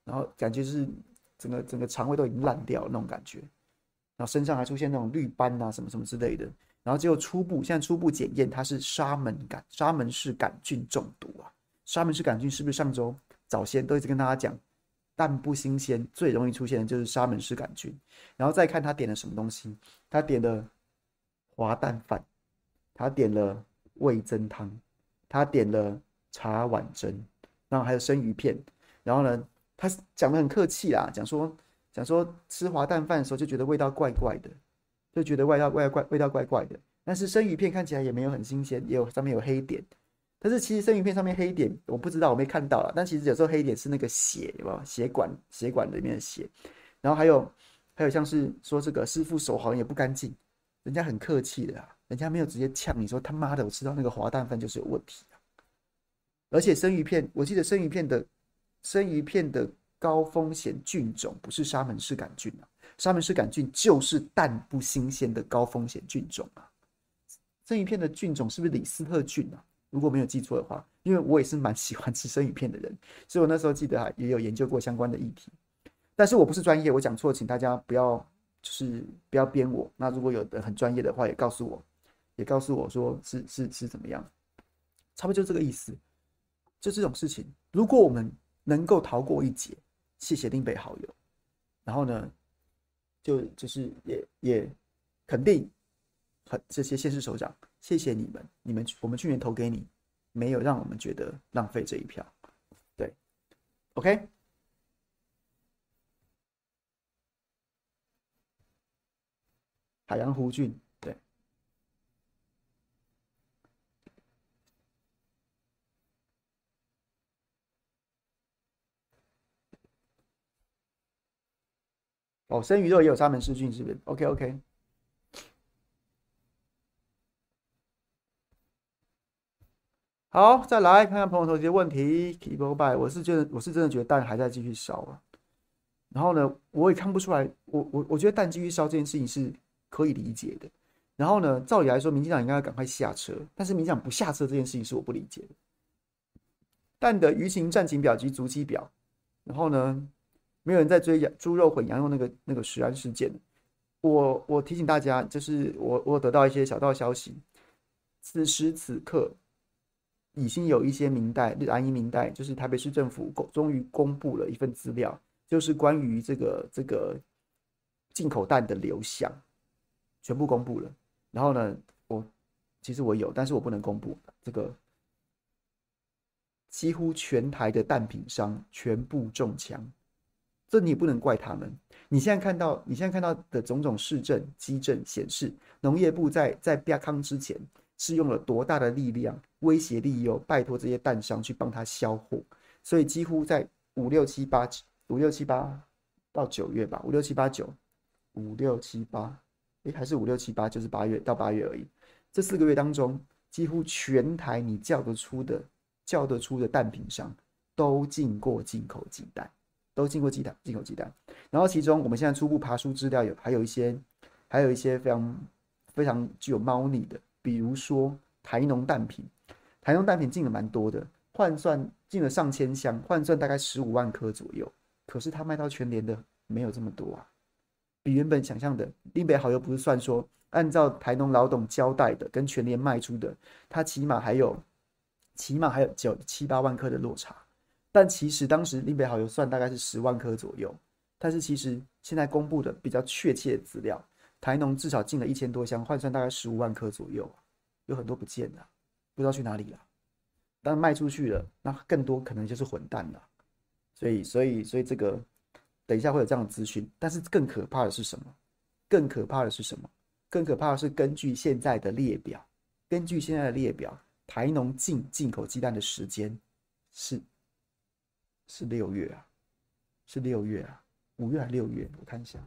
然后感觉是整个整个肠胃都已经烂掉了那种感觉，然后身上还出现那种绿斑啊什么什么之类的，然后结果初步现在初步检验它是沙门杆沙门氏杆菌中毒啊，沙门氏杆菌是不是上周早先都一直跟大家讲，但不新鲜，最容易出现的就是沙门氏杆菌，然后再看他点了什么东西，他点了滑蛋饭，他点了味噌汤，他点了。茶碗蒸，然后还有生鱼片，然后呢，他讲的很客气啦，讲说讲说吃滑蛋饭的时候就觉得味道怪怪的，就觉得味道味怪味道怪怪的。但是生鱼片看起来也没有很新鲜，也有上面有黑点。但是其实生鱼片上面黑点我不知道，我没看到啦。但其实有时候黑点是那个血，有没有？血管血管里面的血。然后还有还有像是说这个师傅手好像也不干净，人家很客气的啊，人家没有直接呛你说他妈的，我吃到那个滑蛋饭就是有问题。而且生鱼片，我记得生鱼片的生鱼片的高风险菌种不是沙门氏杆菌啊，沙门氏杆菌就是蛋不新鲜的高风险菌种啊。生鱼片的菌种是不是李斯特菌啊？如果没有记错的话，因为我也是蛮喜欢吃生鱼片的人，所以我那时候记得还也有研究过相关的议题。但是我不是专业，我讲错，请大家不要就是不要编我。那如果有的很专业的话，也告诉我，也告诉我说是是是怎么样，差不多就这个意思。就这种事情，如果我们能够逃过一劫，谢谢林北好友。然后呢，就就是也也肯定很这些县市首长，谢谢你们，你们我们去年投给你，没有让我们觉得浪费这一票。对，OK，海洋湖郡。哦，生鱼肉也有沙门氏菌，是不是？OK OK。好，再来看看朋友投的问题。Keep on by，我是觉得我是真的觉得蛋还在继续烧啊。然后呢，我也看不出来，我我我觉得蛋继续烧这件事情是可以理解的。然后呢，照理来说，民进党应该要赶快下车，但是民进党不下车这件事情是我不理解的。蛋的舆情战情表及足迹表，然后呢？没有人在追猪肉混羊肉那个那个食安事件。我我提醒大家，就是我我得到一些小道消息，此时此刻已经有一些民代，蓝营民代，就是台北市政府公终于公布了一份资料，就是关于这个这个进口蛋的流向，全部公布了。然后呢，我其实我有，但是我不能公布这个，几乎全台的蛋品商全部中枪。这你也不能怪他们。你现在看到，你现在看到的种种市政基政显示，农业部在在亚康之前是用了多大的力量威胁利诱，拜托这些蛋商去帮他销货。所以几乎在五六七八五六七八到九月吧，五六七八九五六七八，诶，还是五六七八，就是八月到八月而已。这四个月当中，几乎全台你叫得出的叫得出的蛋品商都进过进口鸡蛋。都进过鸡蛋进口鸡蛋，然后其中我们现在初步爬梳资料有还有一些，还有一些非常非常具有猫腻的，比如说台农蛋品，台农蛋品进了蛮多的，换算进了上千箱，换算大概十五万颗左右，可是它卖到全联的没有这么多啊，比原本想象的，林北好又不是算说按照台农老董交代的跟全联卖出的，它起码还有起码还有九七八万颗的落差。但其实当时林北好有算大概是十万颗左右，但是其实现在公布的比较确切的资料，台农至少进了一千多箱，换算大概十五万颗左右。有很多不见了，不知道去哪里了。但卖出去了，那更多可能就是混蛋了。所以，所以，所以这个等一下会有这样的资讯。但是更可怕的是什么？更可怕的是什么？更可怕的是根据现在的列表，根据现在的列表，台农进进口鸡蛋的时间是是六月啊，是六月啊，五月还六月？我看一下。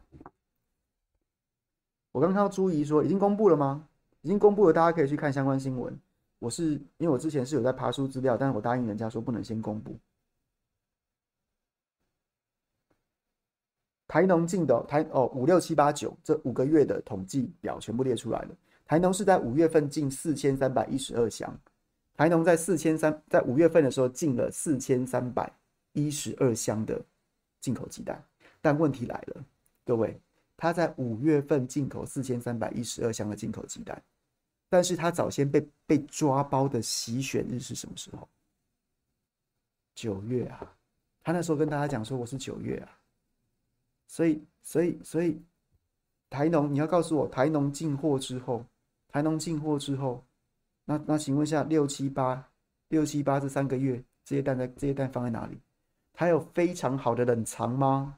我刚看到朱怡说已经公布了吗？已经公布了，大家可以去看相关新闻。我是因为我之前是有在爬书资料，但是我答应人家说不能先公布。台农进的台哦五六七八九这五个月的统计表全部列出来了。台农是在五月份进四千三百一十二箱，台农在四千三在五月份的时候进了四千三百一十二箱的进口鸡蛋，但问题来了，各位，他在五月份进口四千三百一十二箱的进口鸡蛋。但是他早先被被抓包的洗选日是什么时候？九月啊，他那时候跟大家讲说我是九月啊，所以所以所以台农你要告诉我台农进货之后，台农进货之后，那那请问一下六七八六七八这三个月这些蛋在这些蛋放在哪里？它有非常好的冷藏吗？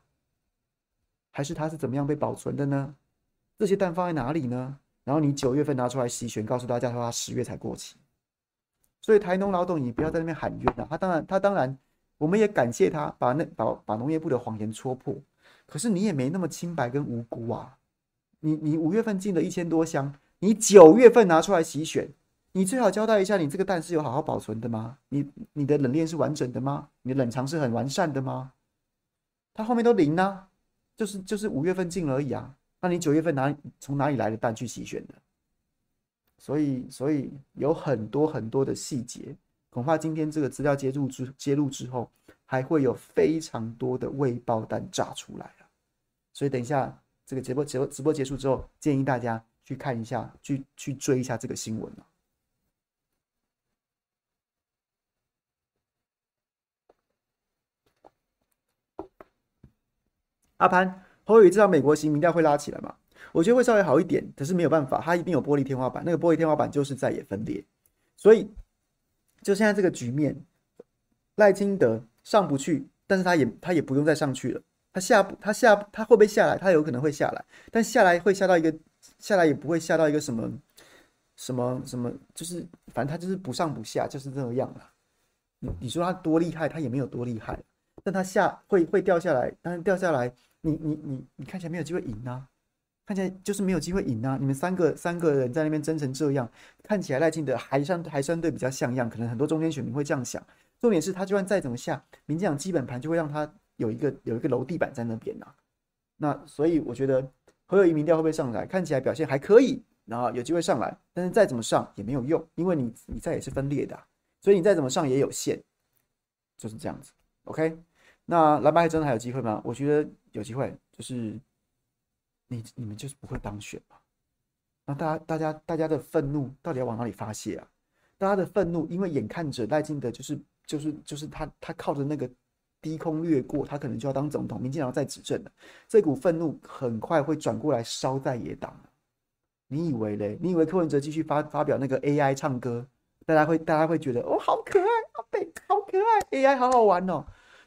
还是它是怎么样被保存的呢？这些蛋放在哪里呢？然后你九月份拿出来洗选，告诉大家说它十月才过期，所以台农老董，你不要在那边喊冤了。他当然，他当然，我们也感谢他把那把把农业部的谎言戳破。可是你也没那么清白跟无辜啊！你你五月份进了一千多箱，你九月份拿出来洗选，你最好交代一下，你这个蛋是有好好保存的吗？你你的冷链是完整的吗？你的冷藏是很完善的吗？它后面都零啊，就是就是五月份进而已啊。那你九月份哪从哪里来的蛋去洗选的？所以，所以有很多很多的细节，恐怕今天这个资料揭露之揭露之后，还会有非常多的未爆弹炸出来了。所以，等一下这个直播直播直播结束之后，建议大家去看一下，去去追一下这个新闻啊。阿潘。侯友宜知道美国型民调会拉起来吗？我觉得会稍微好一点，可是没有办法，它一定有玻璃天花板。那个玻璃天花板就是在野分裂，所以就现在这个局面，赖清德上不去，但是他也他也不用再上去了。他下不他下他会不会下来？他有可能会下来，但下来会下到一个下来也不会下到一个什么什么什么，就是反正他就是不上不下，就是这样了。你你说他多厉害，他也没有多厉害，但他下会会掉下来，但是掉下来。你你你你看起来没有机会赢啊，看起来就是没有机会赢啊！你们三个三个人在那边争成这样，看起来赖清德还相还相对比较像样，可能很多中间选民会这样想。重点是他就算再怎么下，民进党基本盘就会让他有一个有一个楼地板在那边呐。那所以我觉得侯友宜民调会不会上来？看起来表现还可以，然后有机会上来，但是再怎么上也没有用，因为你你再也是分裂的，所以你再怎么上也有限，就是这样子。OK。那蓝白真的还有机会吗？我觉得有机会，就是你你们就是不会当选嘛。那大家大家大家的愤怒到底要往哪里发泄啊？大家的愤怒，因为眼看着赖清德就是就是就是他他靠着那个低空掠过，他可能就要当总统，民进党再执政了，这股愤怒很快会转过来烧在野党。你以为嘞？你以为柯文哲继续发发表那个 AI 唱歌，大家会大家会觉得哦好可爱，好北好可爱，AI 好好玩哦。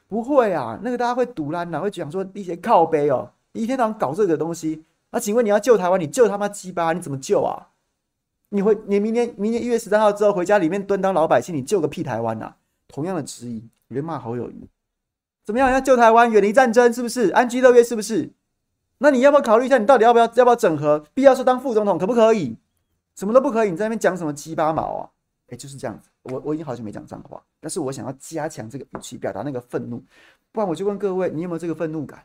不会啊，那个大家会堵烂呐，会讲说一些靠背哦，一天到晚搞这个东西。那请问你要救台湾，你救他妈鸡巴，你怎么救啊？你会，你明年明年一月十三号之后回家里面蹲当老百姓，你救个屁台湾呐？同样的质疑，人骂侯友宜，怎么样？要救台湾，远离战争，是不是？安居乐业，是不是？那你要不要考虑一下，你到底要不要要不要整合？必要说当副总统可不可以？什么都不可以，你在那边讲什么鸡巴毛啊？哎，就是这样子。我我已经好久没讲脏话，但是我想要加强这个语气，表达那个愤怒。不然我就问各位，你有没有这个愤怒感？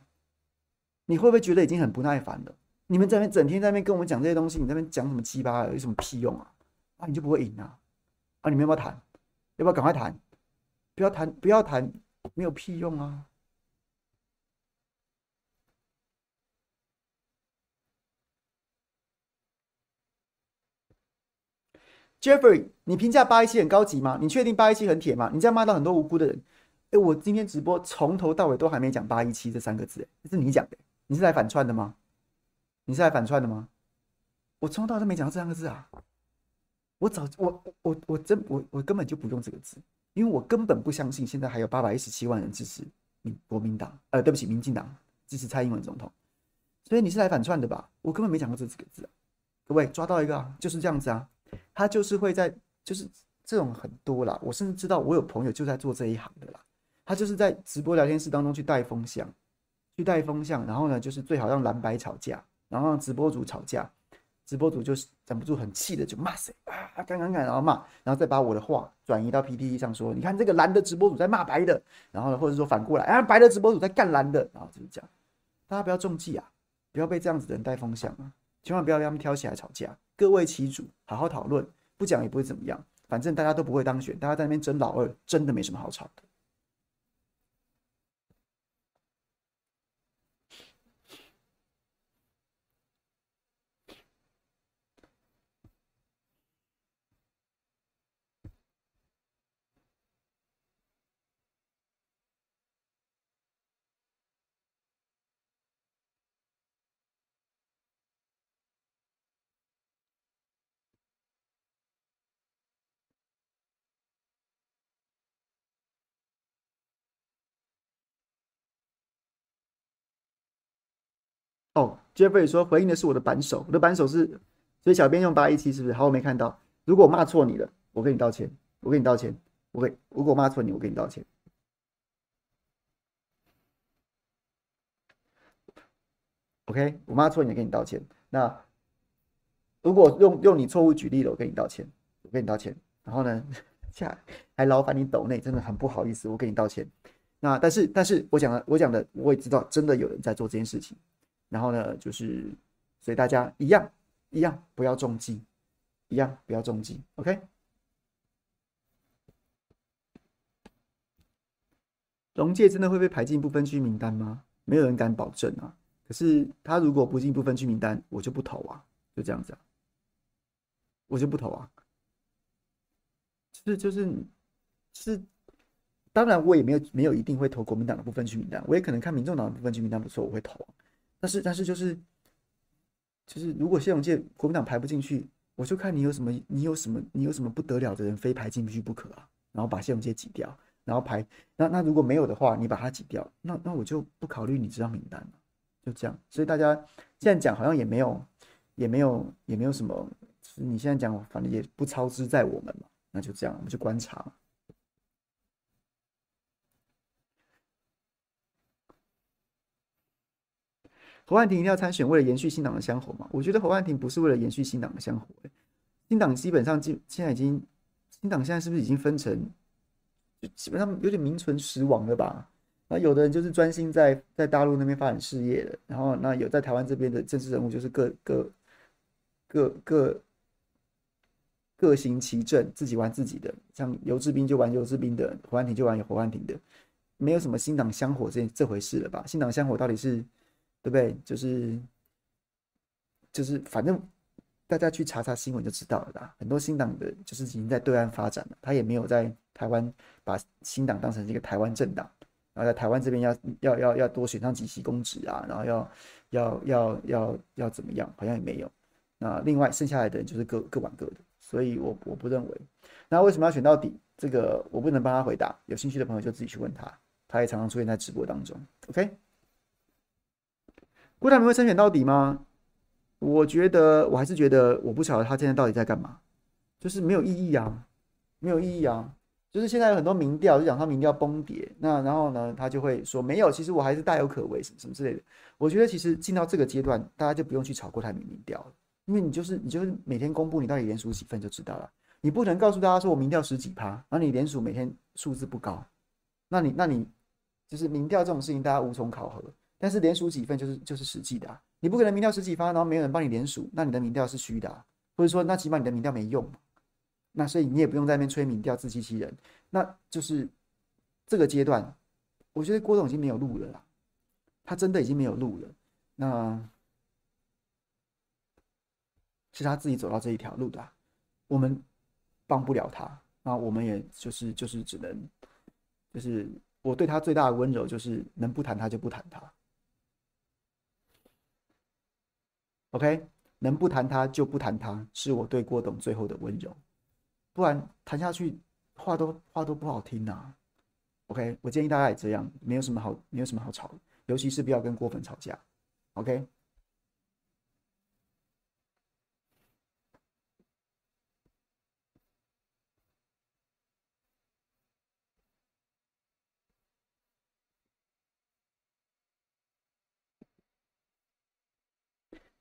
你会不会觉得已经很不耐烦了？你们在那边整天在那边跟我们讲这些东西，你在那边讲什么鸡巴，有什么屁用啊？啊，你就不会赢啊？啊，你们要不要谈？要不要赶快谈？不要谈，不要谈，没有屁用啊！Jeffrey，你评价八一七很高级吗？你确定八一七很铁吗？你这样骂到很多无辜的人。哎、我今天直播从头到尾都还没讲八一七这三个字，这是你讲的，你是来反串的吗？你是来反串的吗？我从头到尾都没讲到这三个字啊！我早我我我真我我根本就不用这个字，因为我根本不相信现在还有八百一十七万人支持民国民党，呃，对不起，民进党支持蔡英文总统，所以你是来反串的吧？我根本没讲过这几个字！各位抓到一个啊，就是这样子啊，他就是会在就是这种很多啦，我甚至知道我有朋友就在做这一行的啦，他就是在直播聊天室当中去带风向，去带风向，然后呢，就是最好让蓝白吵架，然后让直播主吵架。直播主就是忍不住很气的就骂谁啊，干干干，然后骂，然后再把我的话转移到 PPT 上说，你看这个蓝的直播主在骂白的，然后呢，或者说反过来，啊，白的直播主在干蓝的，然后就是这样，大家不要中计啊，不要被这样子的人带风向啊，千万不要让他们挑起来吵架，各为其主，好好讨论，不讲也不会怎么样，反正大家都不会当选，大家在那边争老二，真的没什么好吵的。哦，Jeffrey 说回应的是我的扳手，我的扳手是，所以小编用八一七是不是？好，我没看到。如果我骂错你了，我跟你道歉，我跟你道歉。我跟，如果我骂错你，我跟你道歉。OK，我骂错你，跟你道歉。那如果用用你错误举例了，我跟你道歉，我跟你道歉。然后呢，下还劳烦你抖内，真的很不好意思，我跟你道歉。那但是但是我讲的我讲的我也知道，真的有人在做这件事情。然后呢，就是所以大家一样一样不要中计，一样不要中计，OK？龙介真的会被排进不分区名单吗？没有人敢保证啊。可是他如果不进不分区名单，我就不投啊，就这样子啊，我就不投啊。就是就是是，当然我也没有没有一定会投国民党的不分区名单，我也可能看民众党的不分区名单不错，我会投啊。但是，但是就是，就是如果谢永介国民党排不进去，我就看你有什么，你有什么，你有什么不得了的人非排进去不可啊？然后把谢永介挤掉，然后排那那如果没有的话，你把他挤掉，那那我就不考虑你这张名单了，就这样。所以大家现在讲好像也没有，也没有，也没有什么。你现在讲，反正也不操之在我们嘛，那就这样，我们就观察。侯汉廷一定要参选，为了延续新党的香火吗？我觉得侯汉廷不是为了延续新党的香火，欸，新党基本上就现在已经，新党现在是不是已经分成，就基本上有点名存实亡了吧？那有的人就是专心在在大陆那边发展事业的，然后那有在台湾这边的政治人物就是各各各各各行其政，自己玩自己的，像游志斌就玩游志斌的，侯汉廷就玩有侯汉廷的，没有什么新党香火这这回事了吧？新党香火到底是？对不对？就是就是，反正大家去查查新闻就知道了啦。很多新党的，就是已经在对岸发展了，他也没有在台湾把新党当成一个台湾政党，然后在台湾这边要要要要多选上几席公职啊，然后要要要要要怎么样？好像也没有。那另外剩下来的人就是各各玩各的，所以我我不认为。那为什么要选到底？这个我不能帮他回答。有兴趣的朋友就自己去问他，他也常常出现在直播当中。OK。郭台铭会参选到底吗？我觉得，我还是觉得，我不晓得他现在到底在干嘛，就是没有意义啊，没有意义啊。就是现在有很多民调，就讲他民调崩跌，那然后呢，他就会说没有，其实我还是大有可为，什么什么之类的。我觉得其实进到这个阶段，大家就不用去炒郭台铭民调了，因为你就是你就是每天公布你到底连署几份就知道了。你不能告诉大家说我民调十几趴，然后你连署每天数字不高，那你那你就是民调这种事情，大家无从考核。但是连署几份就是就是实际的啊，你不可能民调十几发，然后没有人帮你连署，那你的民调是虚的啊，或者说那起码你的民调没用，那所以你也不用在那边吹民调自欺欺人，那就是这个阶段，我觉得郭董已经没有路了啦，他真的已经没有路了，那是他自己走到这一条路的啊，我们帮不了他，那我们也就是就是只能，就是我对他最大的温柔就是能不谈他就不谈他。OK，能不谈他就不谈他，是我对郭董最后的温柔。不然谈下去话都话都不好听呐、OK，我建议大家也这样，没有什么好没有什么好吵，尤其是不要跟郭粉吵架。OK。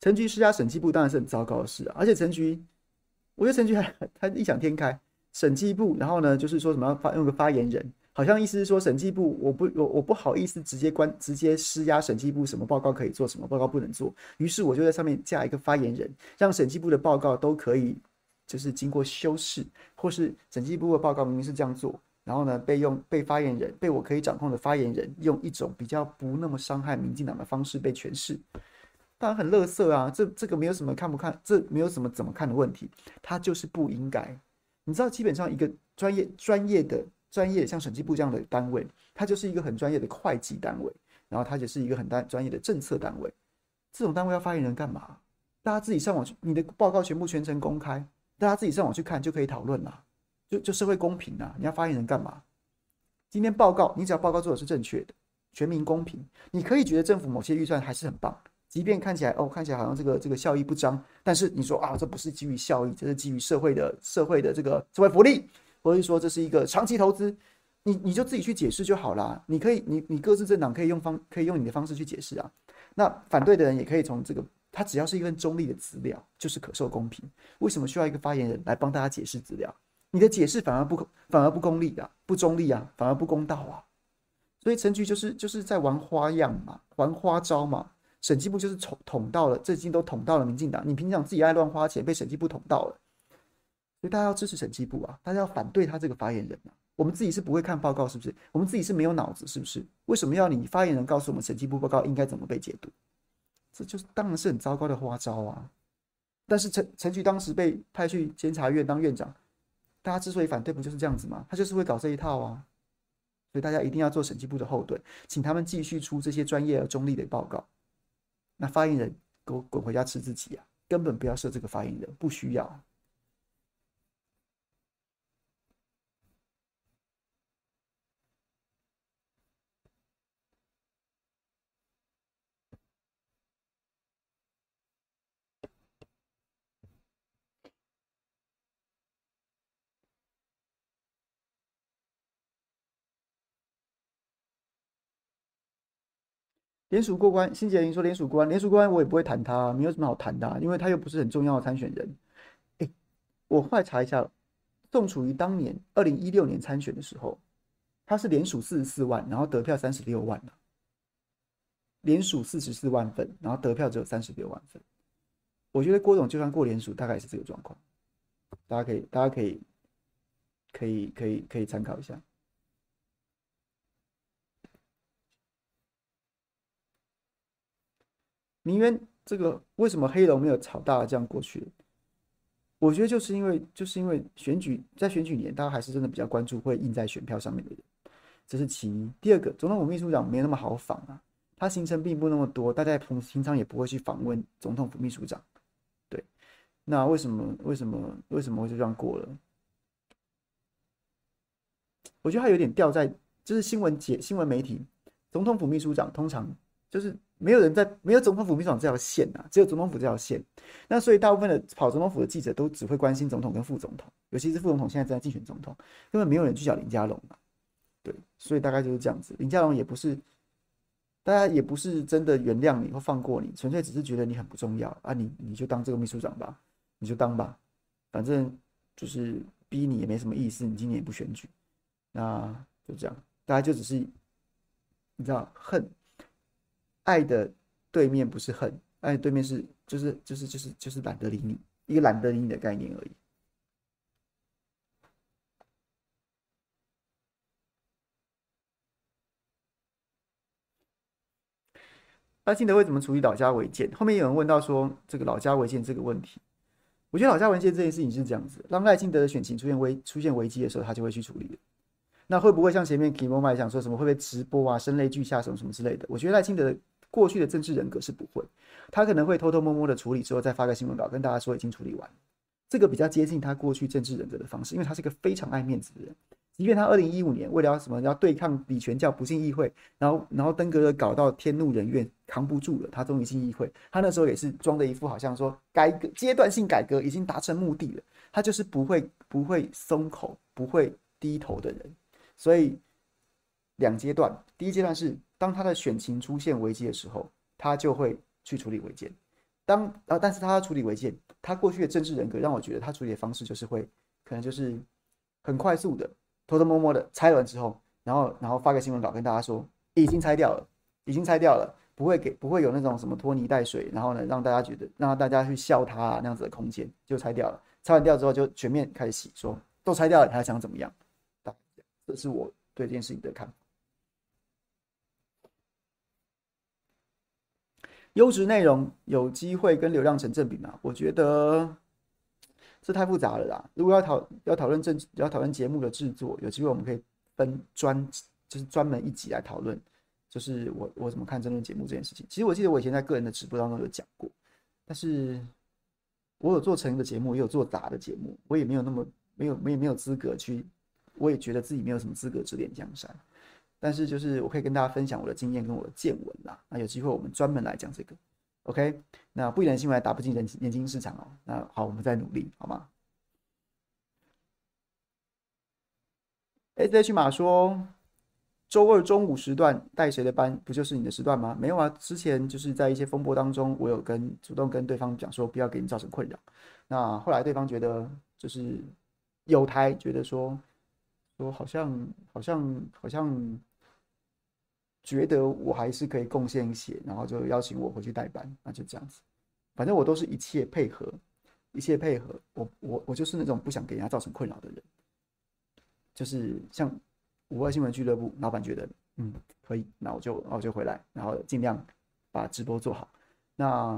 陈菊施压审计部当然是很糟糕的事啊，而且陈菊，我觉得陈菊还他异想天开，审计部，然后呢就是说什么发用个发言人，好像意思是说审计部我不我我不好意思直接关直接施压审计部什么报告可以做，什么报告不能做，于是我就在上面架一个发言人，让审计部的报告都可以就是经过修饰，或是审计部的报告明明是这样做，然后呢被用被发言人被我可以掌控的发言人用一种比较不那么伤害民进党的方式被诠释。当然很垃圾啊，这这个没有什么看不看，这没有什么怎么看的问题，他就是不应该。你知道，基本上一个专业专业的专业，像审计部这样的单位，它就是一个很专业的会计单位，然后它就是一个很单专业的政策单位。这种单位要发言人干嘛？大家自己上网去，你的报告全部全程公开，大家自己上网去看就可以讨论了，就就社会公平啊！你要发言人干嘛？今天报告，你只要报告做的是正确的，全民公平，你可以觉得政府某些预算还是很棒。即便看起来哦，看起来好像这个这个效益不彰，但是你说啊，这不是基于效益，这是基于社会的社会的这个社会福利，或者说这是一个长期投资，你你就自己去解释就好啦。你可以，你你各自政党可以用方可以用你的方式去解释啊。那反对的人也可以从这个，他只要是一份中立的资料，就是可受公平。为什么需要一个发言人来帮大家解释资料？你的解释反而不反而不公立啊，不中立啊，反而不公道啊。所以陈局就是就是在玩花样嘛，玩花招嘛。审计部就是捅捅到了，这已经都捅到了民进党。你平常自己爱乱花钱，被审计部捅到了，所以大家要支持审计部啊！大家要反对他这个发言人啊！我们自己是不会看报告，是不是？我们自己是没有脑子，是不是？为什么要你发言人告诉我们审计部报告应该怎么被解读？这就是当然是很糟糕的花招啊！但是陈陈菊当时被派去监察院当院长，大家之所以反对，不就是这样子吗？他就是会搞这一套啊！所以大家一定要做审计部的后盾，请他们继续出这些专业而中立的报告。那发言人给我滚回家吃自己啊！根本不要设这个发言人，不需要。联署过关，新杰林说联署过关，联署过关我也不会谈他，没有什么好谈的，因为他又不是很重要的参选人。哎，我后来查一下，宋楚瑜当年二零一六年参选的时候，他是联署四十四万，然后得票三十六万，联署四十四万份，然后得票只有三十六万份。我觉得郭总就算过联署，大概是这个状况。大家可以，大家可以，可以，可以，可以参考一下。民怨这个为什么黑龙没有炒大这样过去？我觉得就是因为就是因为选举在选举年，大家还是真的比较关注会印在选票上面的人，这是其一。第二个，总统府秘书长没那么好访啊，他行程并不那么多，大家平平常也不会去访问总统府秘书长。对，那为什么为什么为什么会就这样过了？我觉得他有点掉在就是新闻节新闻媒体，总统府秘书长通常就是。没有人在，没有总统府秘书长这条线、啊，只有总统府这条线。那所以大部分的跑总统府的记者都只会关心总统跟副总统，尤其是副总统现在正在竞选总统，根本没有人去找林佳龙嘛。对，所以大概就是这样子。林佳龙也不是，大家也不是真的原谅你或放过你，纯粹只是觉得你很不重要啊，你你就当这个秘书长吧，你就当吧，反正就是逼你也没什么意思。你今年也不选举，那就这样，大家就只是你知道恨。爱的对面不是恨，爱的对面是就是就是就是就是懒得理你，一个懒得理你的概念而已。赖清德会怎么处理老家违建？后面有人问到说这个老家违建这个问题，我觉得老家违建这件事情是这样子：当赖清德的选情出现危出现危机的时候，他就会去处理。那会不会像前面 Kimo 麦讲说什么会不会直播啊、声泪俱下什么什么之类的？我觉得赖清德。过去的政治人格是不会，他可能会偷偷摸摸的处理之后再发个新闻稿跟大家说已经处理完。这个比较接近他过去政治人格的方式，因为他是一个非常爱面子的人。即便他二零一五年为了要什么要对抗李全教不进议会，然后然后登革热搞到天怒人怨，扛不住了，他终于进议会。他那时候也是装的一副好像说改革阶段性改革已经达成目的了，他就是不会不会松口不会低头的人。所以两阶段，第一阶段是当他的选情出现危机的时候，他就会去处理违建。当啊，但是他处理违建，他过去的政治人格让我觉得他处理的方式就是会可能就是很快速的。偷偷摸摸的拆完之后，然后然后发个新闻稿跟大家说已经拆掉了，已经拆掉了，不会给不会有那种什么拖泥带水，然后呢让大家觉得让大家去笑他啊那样子的空间就拆掉了。拆完掉之后就全面开始洗，说都拆掉了，他还想怎么样？这是我对这件事情的看法。优质内容有机会跟流量成正比吗？我觉得。这太复杂了啦！如果要讨要讨论政要讨论节目的制作，有机会我们可以分专就是专门一集来讨论，就是我我怎么看争论节目这件事情。其实我记得我以前在个人的直播当中有讲过，但是我有做成的节目，也有做杂的节目，我也没有那么没有没有没有资格去，我也觉得自己没有什么资格指点江山。但是就是我可以跟大家分享我的经验跟我的见闻啦。那有机会我们专门来讲这个。OK，那不然新闻还打不进人年轻市场哦。那好，我们再努力，好吗？SH 马说，周二中午时段带谁的班，不就是你的时段吗？没有啊，之前就是在一些风波当中，我有跟主动跟对方讲说，不要给你造成困扰。那后来对方觉得就是有台觉得说说好像好像好像。觉得我还是可以贡献一些，然后就邀请我回去代班，那就这样子。反正我都是一切配合，一切配合。我我我就是那种不想给人家造成困扰的人。就是像五二新闻俱乐部老板觉得，嗯，可以，那我就那我就回来，然后尽量把直播做好。那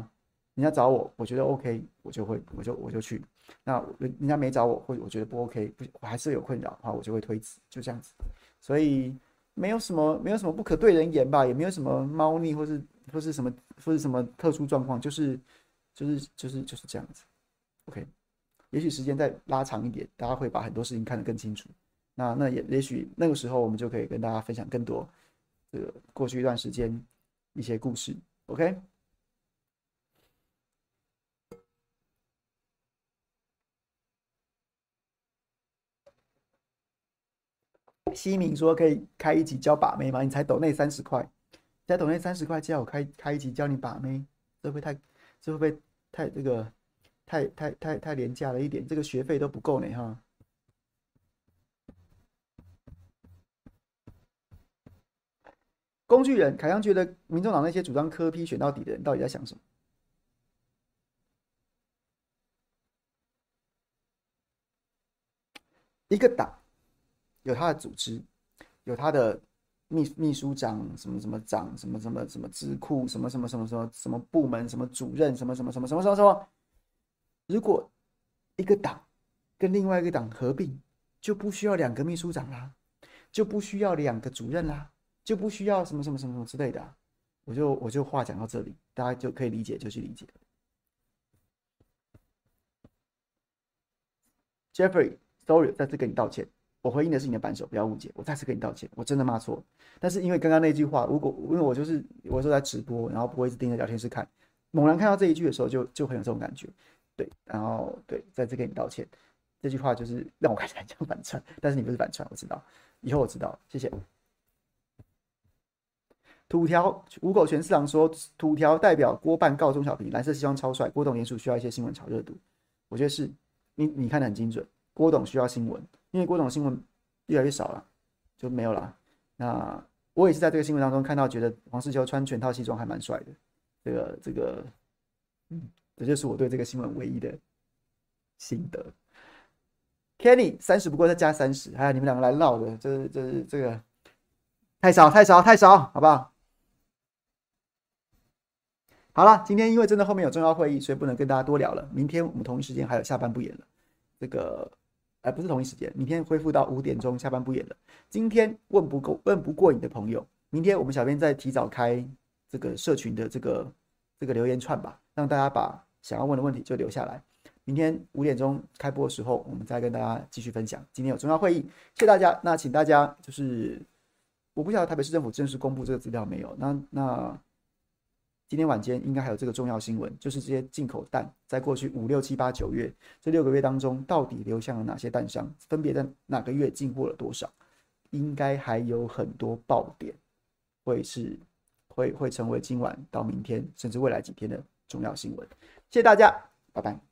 人家找我，我觉得 OK，我就会我就我就去。那人人家没找我，或我觉得不 OK，不我还是有困扰的话，我就会推辞，就这样子。所以。没有什么，没有什么不可对人言吧，也没有什么猫腻，或是或是什么，或是什么特殊状况，就是，就是，就是，就是这样子。OK，也许时间再拉长一点，大家会把很多事情看得更清楚。那那也也许那个时候，我们就可以跟大家分享更多这个过去一段时间一些故事。OK。西敏说：“可以开一集教把妹吗？你才抖内三十块，才抖内三十块，叫我开开一集教你把妹，这会不会太，这会不会太这个，太太太太廉价了一点？这个学费都不够呢，哈。”工具人凯阳觉得，民众党那些主张科批选到底的人，到底在想什么？一个党。有他的组织，有他的秘秘书长，什么什么长，什么什么什么智库，什么什么什么什么什么部门，什么主任，什么什么什么什么什么。如果一个党跟另外一个党合并，就不需要两个秘书长啦，就不需要两个主任啦，就不需要什么什么什么什么之类的。我就我就话讲到这里，大家就可以理解，就去理解。Jeffrey，sorry，再次跟你道歉。我回应的是你的扳手，不要误解。我再次跟你道歉，我真的骂错了。但是因为刚刚那句话，如果因为我就是我说在直播，然后不会一直盯着聊天室看，猛然看到这一句的时候就，就就很有这种感觉。对，然后对，再次跟你道歉。这句话就是让我看起来像反串，但是你不是反串，我知道。以后我知道，谢谢。土条吴狗全四郎说，土条代表郭办告钟小平，蓝色西装超帅。郭董联署需要一些新闻炒热度，我觉得是你你看得很精准。郭董需要新闻。因为郭董新闻越来越少了，就没有了。那我也是在这个新闻当中看到，觉得黄士修穿全套西装还蛮帅的。这个这个，嗯，这就是我对这个新闻唯一的心得。Kenny 三十不过再加三十，哎，你们两个来闹的，这这这个太少太少太少，好不好？好了，今天因为真的后面有重要会议，所以不能跟大家多聊了。明天我们同一时间还有下班不演了，这个。哎，不是同一时间，明天恢复到五点钟下班不演了。今天问不够、问不过瘾的朋友，明天我们小编再提早开这个社群的这个这个留言串吧，让大家把想要问的问题就留下来。明天五点钟开播的时候，我们再跟大家继续分享。今天有重要会议，谢谢大家。那请大家就是，我不晓得台北市政府正式公布这个资料没有？那那今天晚间应该还有这个重要新闻，就是这些进口蛋在过去五六七八九月这六个月当中，到底流向了哪些蛋商，分别在哪个月进货了多少？应该还有很多爆点，会是会会成为今晚到明天甚至未来几天的重要新闻。谢谢大家，拜拜。